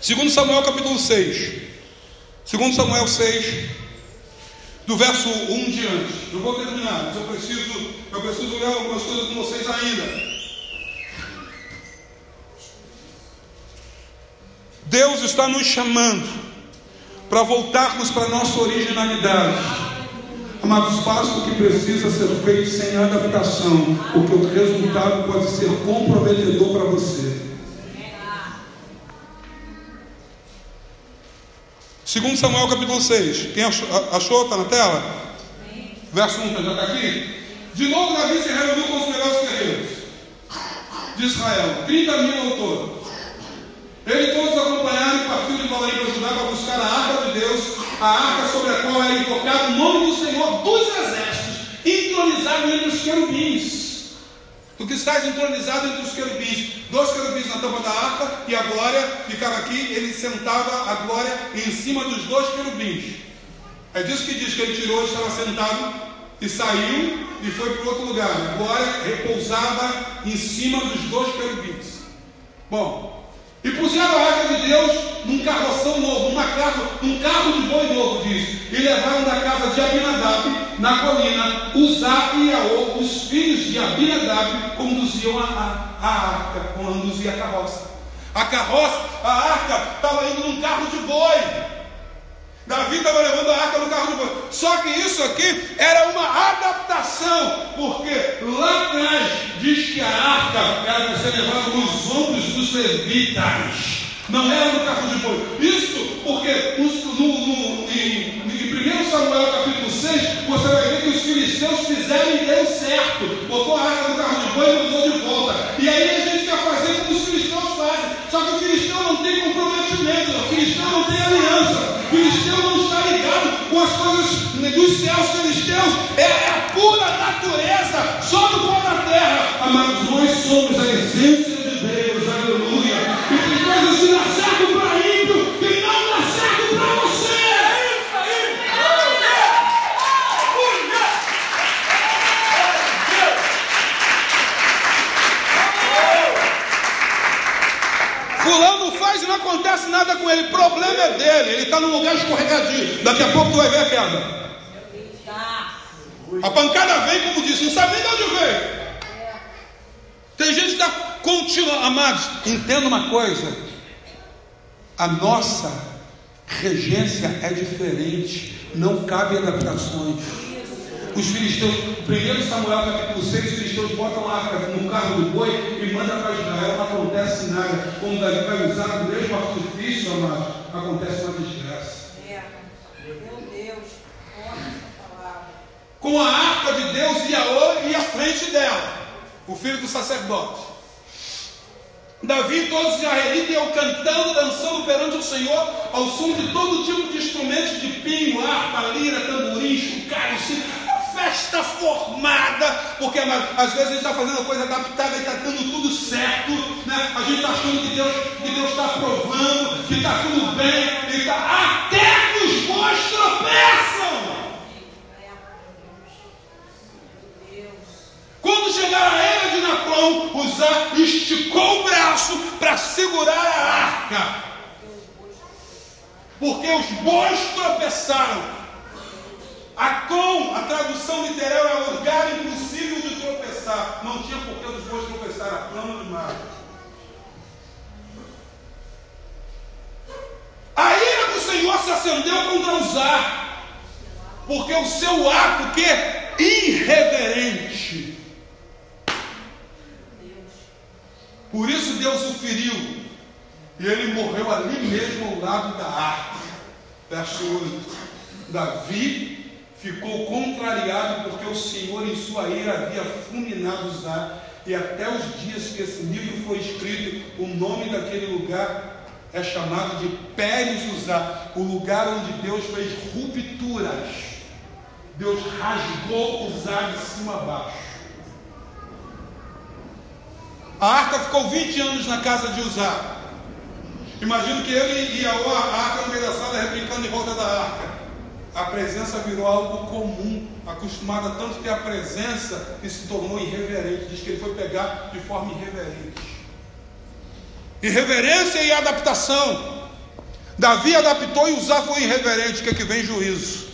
Segundo Samuel capítulo 6. Segundo Samuel 6, do verso 1 diante. Eu vou terminar, mas eu preciso, eu preciso ler algumas coisas com vocês ainda. Deus está nos chamando para voltarmos para a nossa originalidade. Amados, faça o que precisa ser feito sem adaptação, porque o resultado pode ser comprometedor para você. Segundo Samuel capítulo 6. Quem achou? Está na tela? Verso 1, já está aqui? De novo Davi se reuniu com os melhores guerreiros de Israel, 30 mil ao todo. Ele todos acompanharam e partiu de Belém para ajudar para buscar a arca de Deus, a arca sobre a qual era invocado o nome do Senhor dos exércitos. entronizado entre os querubins. Tu que estás entronizado entre os querubins, dois querubins na tampa da arca e a glória ficava aqui, ele sentava a glória em cima dos dois querubins. É disso que diz que ele tirou, estava sentado e saiu e foi para outro lugar. A glória repousava em cima dos dois querubins. Bom, e puseram a arca de Deus num carroção novo, numa carro, num carro de boi novo, diz. E levaram da casa de Abinadab, na colina, Uzá e Aô, os filhos de Abinadab, conduziam a, a, a arca, conduzia a carroça. A carroça, a arca, estava indo num carro de boi. Davi estava levando a arca no carro de boi. Só que isso aqui era uma adaptação, porque lá atrás diz que a arca era para ser levada nos levitas. Não era no carro de boi. Isso porque no, no, em, em 1 Samuel capítulo 6, você vai ver que os filisteus fizeram e deu certo. Botou a arca no carro de boi e mandou de volta. E aí a gente quer fazer como os filisteus fazem. Só que o filisteu não tem comprometimento, o filisteu não tem aliança. O filisteu não está ligado com as coisas dos céus filisteus. É a pura natureza, só do pó da terra. Amados, nós somos a essência nada com ele. Problema é dele. Ele está num lugar escorregadio. Daqui a pouco tu vai ver a queda. A pancada vem, como disse, não sabe nem de onde veio. Tem gente que está contínua, amados. Entenda uma coisa: a nossa regência é diferente, não cabe adaptações. Os filisteus, 1 Samuel capítulo 6, os filisteus botam a arca no carro do boi e mandam para Israel, não acontece nada. Quando Davi vai usar o mesmo artifício, amado, acontece uma desgraça. É. Meu Deus, olha essa palavra. Com a arca de Deus e a e à frente dela, o filho do sacerdote. Davi e todos os israelitas iam cantando, dançando perante o Senhor, ao som de todo tipo de instrumentos de pinho, harpa, lira, tamborim, chocalho, uma festa formada, porque às vezes a gente está fazendo a coisa adaptada e está dando tudo certo, né? a gente está achando que Deus que Deus está aprovando, que está tudo bem, e tá, até que os bois tropeçam. Quando chegaram a era de Nacon, Uzá esticou o braço para segurar a arca. Porque os bois tropeçaram. Acon, a tradução literal é lugar impossível de tropeçar. Não tinha por que os bois tropeçar, a plano demais. A ira do Senhor se acendeu contra Uzá. Porque o seu ato que irreverente. Por isso Deus o feriu. E ele morreu ali mesmo ao lado da arca. Verso 8. Davi ficou contrariado porque o Senhor em sua ira havia fulminado Zá. E até os dias que esse livro foi escrito, o nome daquele lugar é chamado de Pérez Uzá, o lugar onde Deus fez rupturas. Deus rasgou Uzá de cima a baixo. A arca ficou 20 anos na casa de Uzá. Imagino que ele e a arca no meio da sala replicando em volta da arca. A presença virou algo comum, acostumado a tanto ter a presença que se tornou irreverente. Diz que ele foi pegar de forma irreverente. Irreverência e adaptação. Davi adaptou e Uzá foi irreverente. Que é que vem juízo?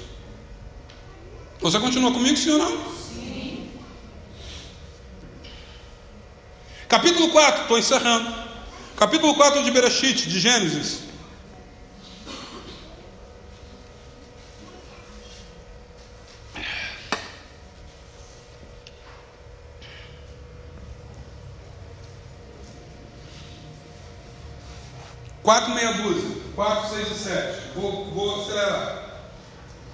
Você continua comigo, sim ou não? Capítulo 4, estou encerrando. Capítulo 4 de Bereshit, de Gênesis. Quatro meia dúzia, quatro, seis e sete. Vou, vou acelerar.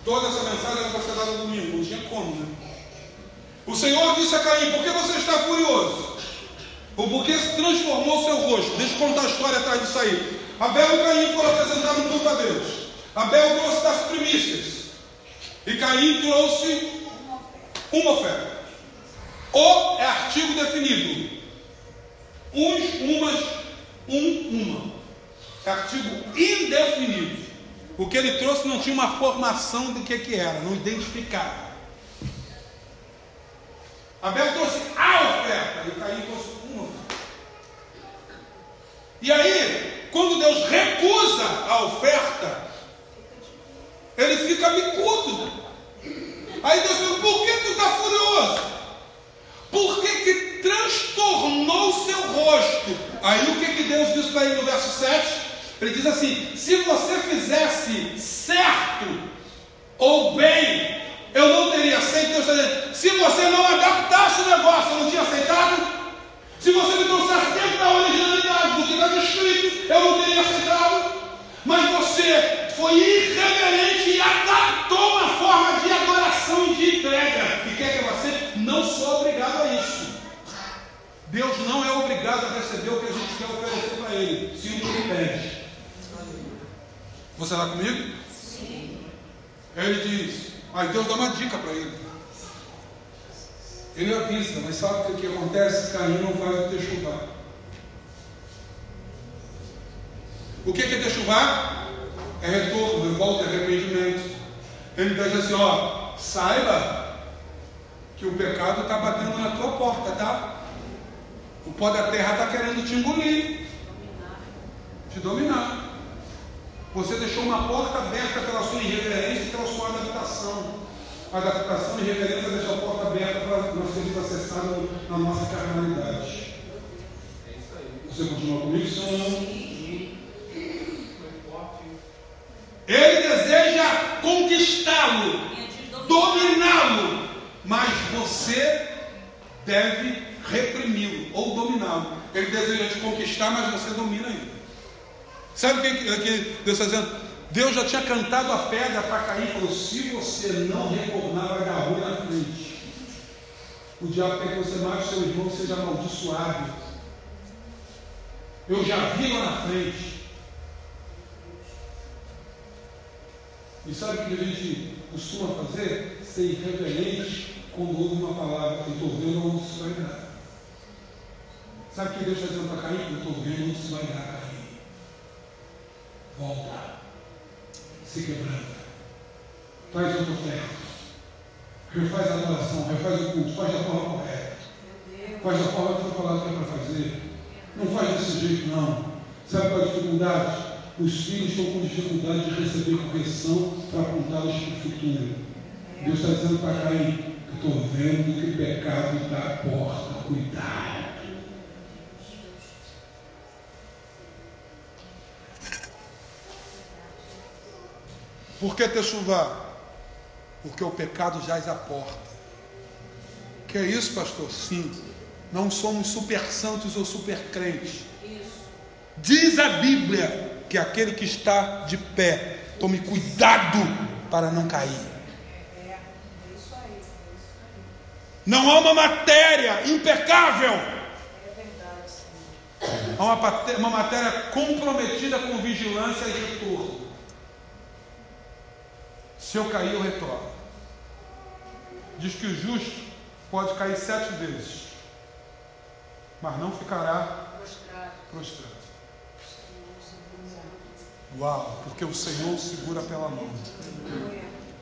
Toda essa mensagem era para ser dada no domingo, não tinha como, né? O Senhor disse a Caim: Por que você está furioso? O porquê se transformou seu rosto. Deixa eu contar a história atrás disso aí. Abel e Caim foram apresentar um culto a Deus. Abel trouxe das primícias. E Caim trouxe Uma oferta. O é artigo definido. Uns, umas, um, uma. Artigo indefinido. O que ele trouxe não tinha uma formação do que, que era, não identificava. Abel trouxe a oferta e Caim trouxe uma. E aí, quando Deus recusa a oferta, ele fica bicudo. Aí Deus pergunta, por que tu está furioso? Por que, que transtornou o seu rosto? Aí o que, que Deus diz para ele no verso 7? Ele diz assim: se você fizesse certo ou bem, eu não teria aceito. Deus se você não adaptasse o negócio, eu não tinha aceitado. Se você me trouxesse dentro da originalidade do que está escrito, eu não teria aceitado. Mas você foi irreverente e adaptou uma forma de adoração e de entrega. E quer que você não sou obrigado a isso. Deus não é obrigado a receber o que a gente quer oferecer para Ele, se o que pede. Você está comigo? Sim. Ele diz, aí Deus dá uma dica para ele. Ele avisa, mas sabe o que, que acontece? Caim não vai ter chuvar. O que, que é ter chuvar? É retorno, revolta, é arrependimento. Ele diz assim: ó, saiba que o pecado está batendo na tua porta, tá? O pó da terra está querendo te engolir, te dominar. Você deixou uma porta aberta pela sua irreverência e pela sua adaptação. A adaptação e reverência deixa a porta aberta para nós sermos acessados na nossa carnalidade. Você continua comigo, senhor? Ele deseja conquistá-lo, dominá-lo, mas você deve reprimi-lo ou dominá-lo. Ele deseja te conquistar, mas você domina ele. Sabe o que, que Deus está dizendo? Deus já tinha cantado a pedra para cair e falou: se você não retornar, vai dar ruim na frente. O diabo quer que você mate seu irmão, seja amaldiçoado. Eu já vi lá na frente. E sabe o que a gente costuma fazer? Ser irreverente quando ouve uma palavra. Eu estou vendo onde isso vai dar. Sabe o que Deus está dizendo para Caim? Estou vendo onde isso vai dar. Volta. Se quebranta. Faz outra oferta. Refaz a adoração, refaz o culto, faz da forma correta. Faz da forma que foi falado que é para fazer. Não faz desse jeito, não. Sabe qual é a dificuldade? Os filhos estão com dificuldade de receber correção para apontá-los para o futuro. Deus está dizendo para Caim, estou vendo que o pecado está à porta, cuidado. Por que chuva? Porque o pecado jaz à porta. Que é isso, pastor? Sim. Não somos super santos ou super crentes. Diz a Bíblia que aquele que está de pé tome cuidado para não cair. Não há uma matéria impecável. Há uma, uma matéria comprometida com vigilância e retorno. Se eu cair, eu retorno. Diz que o justo pode cair sete vezes, mas não ficará prostrado. Uau, porque o Senhor segura pela mão.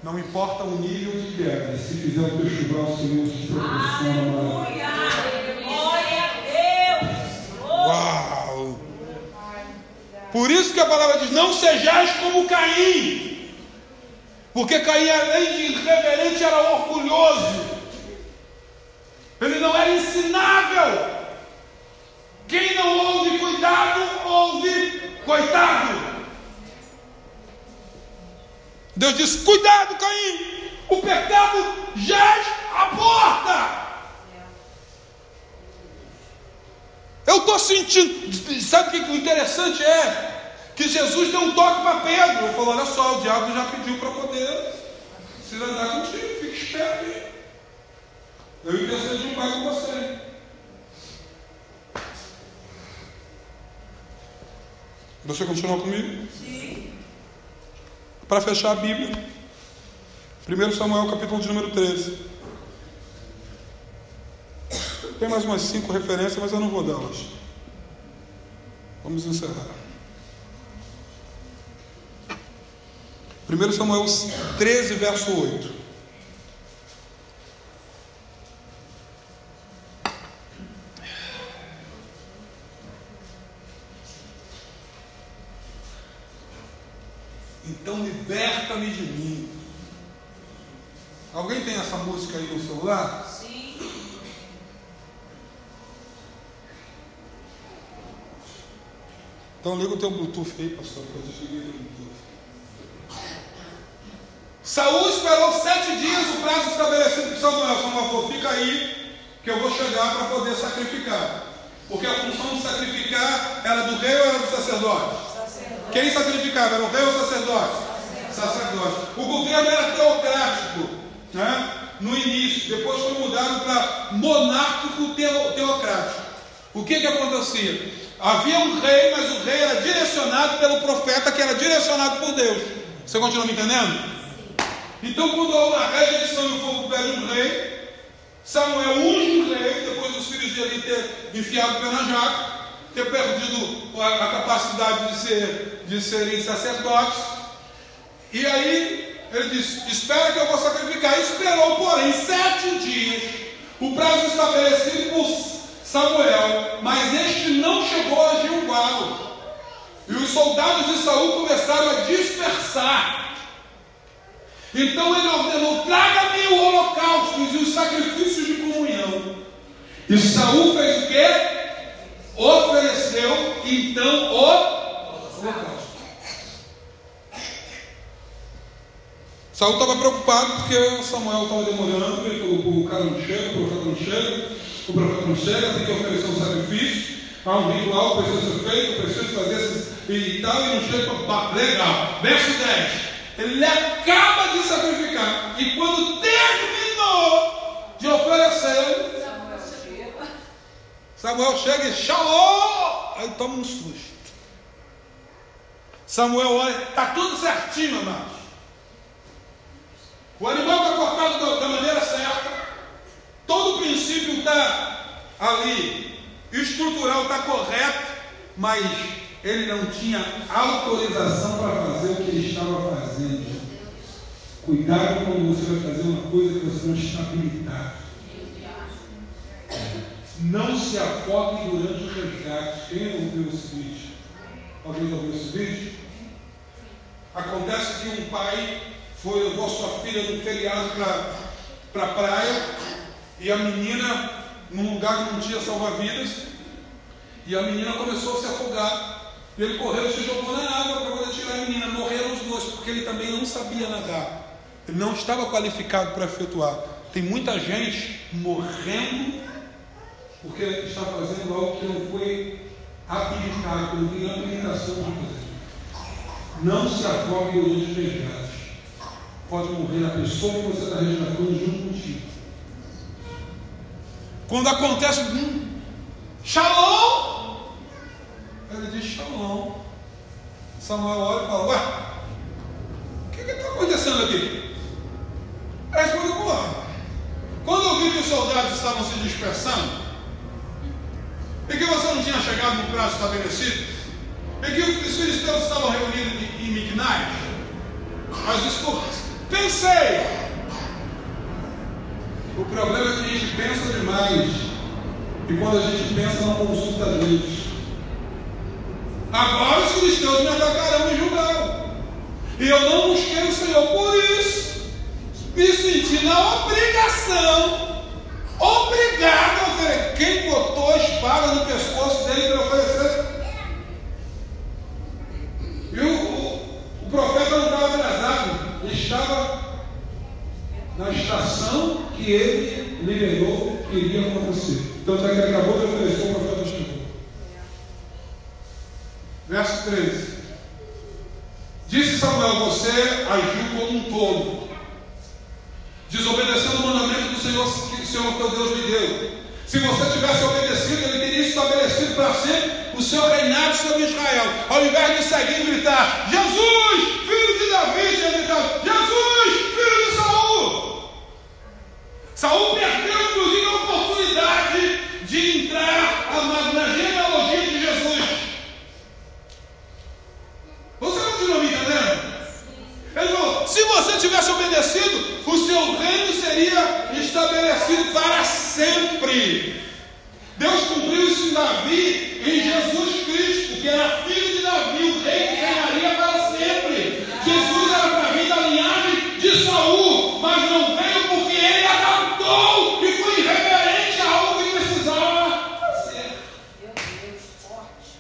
Não importa o nível de queda, se fizer o teu chuvar, o Senhor te proporciona. Glória a Deus! Uau! Por isso que a palavra diz: não sejais como Caim. Porque Caim, além de irreverente, era orgulhoso. Ele não era ensinável. Quem não ouve cuidado, ouve coitado. Deus disse: Cuidado, Caim, o pecado jaz à porta. Eu estou sentindo, sabe o que o interessante é? Que Jesus deu um toque para Pedro. Ele falou: Olha só, o diabo já pediu para poder se andar contigo, fique esperto aí. Eu intercedo um pai com você. Você continua comigo? Sim. Para fechar a Bíblia, 1 Samuel capítulo de número 13. Tem mais umas cinco referências, mas eu não vou dar-las. Vamos encerrar. 1 Samuel 13, verso 8. Então liberta-me de mim. Alguém tem essa música aí no celular? Sim. Então liga o teu Bluetooth aí, pastor, que eu desliguei o Bluetooth. Saúl esperou sete dias o prazo estabelecido por Samuel. Samuel falou, fica aí, que eu vou chegar para poder sacrificar. Porque a função de sacrificar era do rei ou era do sacerdote? Sacerdote. Quem sacrificava? Era o rei ou o sacerdote? Sacerdote. O governo era teocrático, né? no início, depois foi mudado para monárquico teo- teocrático. O que que acontecia? Havia um rei, mas o rei era direcionado pelo profeta, que era direcionado por Deus. Você continua me entendendo? Então, quando há uma rejeição e o povo pede um rei, Samuel unge um rei, depois dos filhos de Eli ter enfiado o pé na jaca, ter perdido a, a capacidade de, ser, de serem sacerdotes. E aí ele disse: Espera que eu vou sacrificar. Esperou, porém, sete dias, o prazo estabelecido por Samuel, mas este não chegou a Gilgal. E os soldados de Saul começaram a dispersar. Então ele ordenou: traga-me o holocausto e os sacrifícios de comunhão. E Saul fez o quê? Ofereceu então o holocausto. Saul estava preocupado porque Samuel estava demorando, falou, o cara não chega, o profeta não chega, o profeta não chega, tem que oferecer um sacrifício, há um ritual precisa ser feito, precisa fazer esses, e tal, e não chega, pá, legal. Verso 10. Ele acaba de sacrificar, e quando terminou de oferecer, Samuel chega. E shalom! Aí toma um susto. Samuel olha, está tudo certinho, amados. O animal está cortado da, da maneira certa, todo o princípio está ali, estrutural está correto, mas ele não tinha autorização para fazer o que ele estava fazendo. Cuidado quando você vai fazer uma coisa que você não está habilitado. Não se afogue durante o resgate. Quem ouviu esse vídeo? Alguém ouviu esse vídeo? Acontece que um pai foi levou sua filha no feriado para a praia e a menina, num lugar que não tinha salva-vidas, e a menina começou a se afogar. Ele correu e se jogou na água para poder tirar a menina. Morreram os dois, porque ele também não sabia nadar. Ele não estava qualificado para efetuar. Tem muita gente morrendo porque está fazendo algo que não foi habilitado, não tem habilitação de fazer. Não se afogue durante os resgates. Pode morrer a pessoa que você está resgatando junto contigo. Quando acontece, hum, shalom! Ele diz shalom. Samuel olha e fala, ué, o que está acontecendo aqui? Quando eu vi que os soldados estavam se dispersando, e que você não tinha chegado no prazo estabelecido, e que os filisteus estavam reunidos em, Mignais, mas escuta, pensei, o problema é que a gente pensa demais, e quando a gente pensa não consulta Deus. Agora os filisteus me atacarão e julgarão. E eu não busquei o Senhor. Por isso, me senti na obrigação, obrigado a oferecer. Quem botou a espada no pescoço dele para oferecer? E o, o, o profeta não estava atrasado, ele estava na estação que ele liberou que iria acontecer. Tanto é que ele acabou de oferecer, o profeta chegou. Verso 13. Disse Samuel: Você agiu como um tolo, desobedecendo o mandamento do Senhor que o Senhor teu Deus lhe deu. Se você tivesse obedecido, ele teria estabelecido para sempre o seu reinado sobre Israel. Ao invés de seguir e gritar: Jesus, filho de Davi, tinha gritado: Jesus, filho de Saul. Saul perdeu, inclusive, a oportunidade você tivesse obedecido, o seu reino seria estabelecido para sempre. Deus cumpriu isso em Davi, em Jesus Cristo, que era filho de Davi, o rei que reinaria para sempre. Jesus era para vir da linhagem de Saul, mas não veio porque ele adaptou e foi irreverente a algo que precisava fazer. Meu Deus, forte.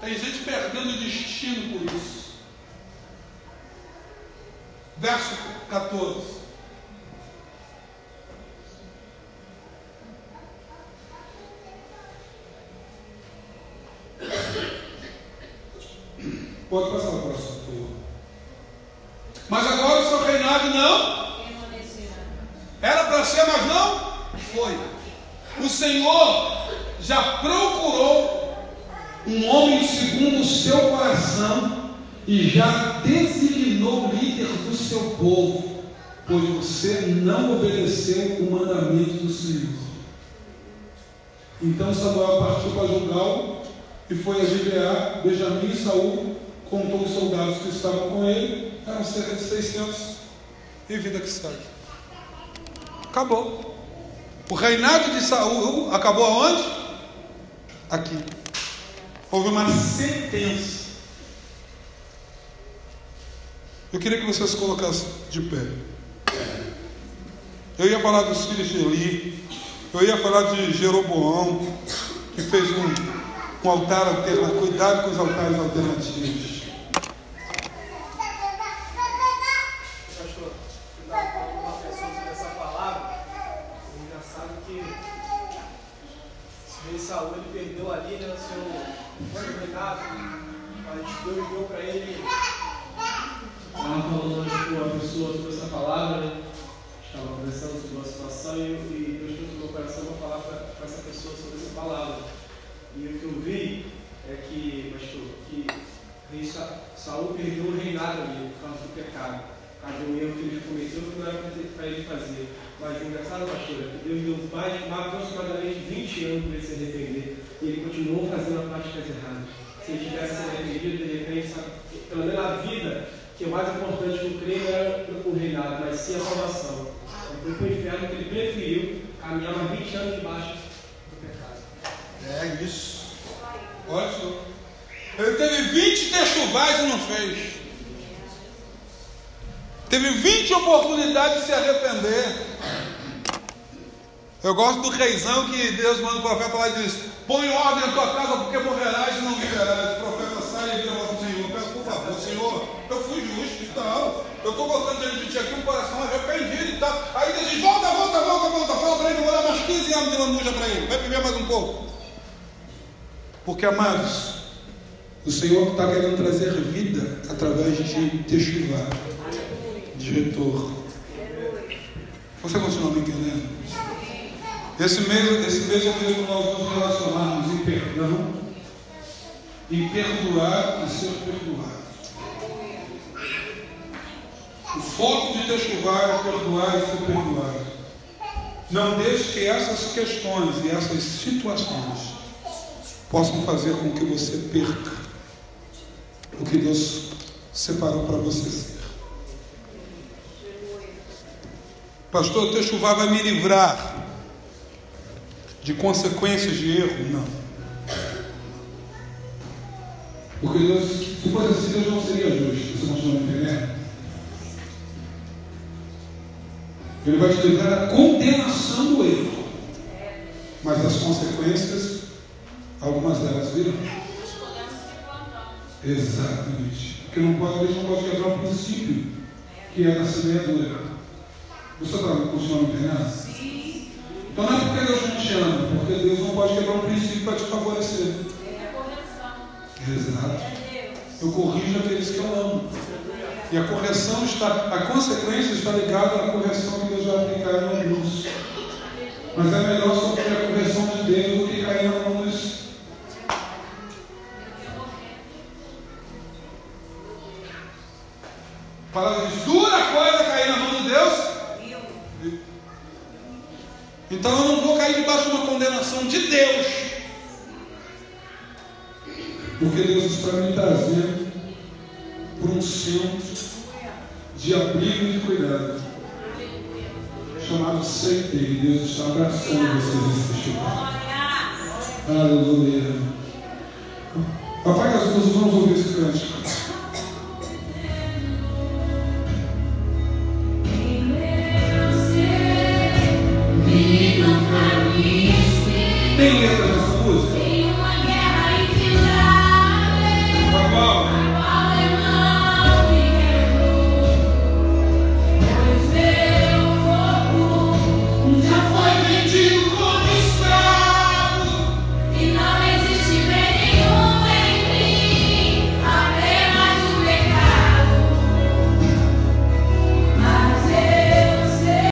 Tem gente perdendo o destino por isso. Verso 14. Pode passar o próximo. Mas agora o seu reinado não era para ser, mas não foi. O Senhor já procurou um homem segundo o seu coração e já designou seu povo, pois você não obedeceu o mandamento do Senhor. Então Samuel partiu para Gilgal e foi a Gibeá, Benjamim e Saul contou os soldados que estavam com ele, eram cerca de 600, e vida que segue. Acabou. O reinado de Saul acabou aonde? Aqui. Houve uma sentença. Eu queria que vocês se colocassem de pé. Eu ia falar dos filhos de Eli. Eu ia falar de Jeroboão, que fez um, um altar alternativo. Cuidado com os altares alternativos. Pastor, eu estava falando com uma pessoa sobre essa palavra. É engraçado que esse rei Saul ele perdeu ali né, o seu, seu reinado, mas Deus deu para ele. Estava falando hoje com uma pessoa sobre essa palavra, né? Estava conversando sobre uma situação e, eu- e Deus trouxe no meu coração para falar para essa pessoa sobre essa palavra. E o que eu vi é que, pastor, que rei Sa- Saul perdeu o reinado ali por causa do pecado, por causa de um erro que ele cometeu que não era para ele fazer. Mas o engraçado, pastor, que deu mais, mais aproximadamente 20 anos para ele se arrepender e ele continuou fazendo práticas erradas. Se ele tivesse se arrependido, de repente, sabe, pelo menos a vida, que é mais importante que o creio era o reinado, mas sim a salvação. Ele foi para o inferno porque ele preferiu caminhar mais 20 anos debaixo do pecado. É isso. Só. Ele teve 20 techuvais e não fez. Teve 20 oportunidades de se arrepender. Eu gosto do reizão que Deus manda o profeta lá e diz: Põe ordem na tua casa, porque morrerás e não viverás. O profeta sai e vira para o Senhor: Peço por favor, Senhor, eu fui justo e tal. Eu estou diante de ti aqui um coração arrependido e tal. Aí Deus diz: Volta, volta, volta, volta. Fala para ele, vou dar mais 15 anos de lambuja para ele. Vai viver mais um pouco. Porque, amados, o Senhor está querendo trazer vida através de Teshuvah, de retorno. Você continua me entendendo? Esse mês, esse mês é o mês que nós nos relacionarmos em perdão, em perdoar e ser perdoado. O foco de Teshuvah é perdoar e ser perdoado. Não deixe que essas questões e essas situações possam fazer com que você perca o que Deus separou para você ser. Pastor, teu chuva vai me livrar de consequências de erro? Não. Porque Deus, se fosse assim, Deus não seria justo. Você continua me entendendo? Ele vai te livrar da condenação do erro. Mas as consequências, algumas delas virão. Exatamente. Porque não pode, Deus não pode quebrar o princípio que é a semeadura. erro. Você está continuando me entendendo? Sim. Então não é porque Deus não te ama, porque Deus não pode quebrar um princípio para te favorecer. É correção. Exato. É. Eu corrijo aqueles que eu amo. E a correção está, a consequência está ligada à correção que Deus vai aplicar em alguns. Mas é melhor sofrer a correção de Deus do que cair na mão dos. A palavra diz: dura coisa cair na mão de Deus. Então eu não vou cair debaixo de uma condenação de Deus. Porque Deus está me trazendo um centro de abrigo e de cuidado, chamado CT. Deus está abraçando vocês nesse lugar. Aleluia. Papai, as duas vamos ouvir esse cântico.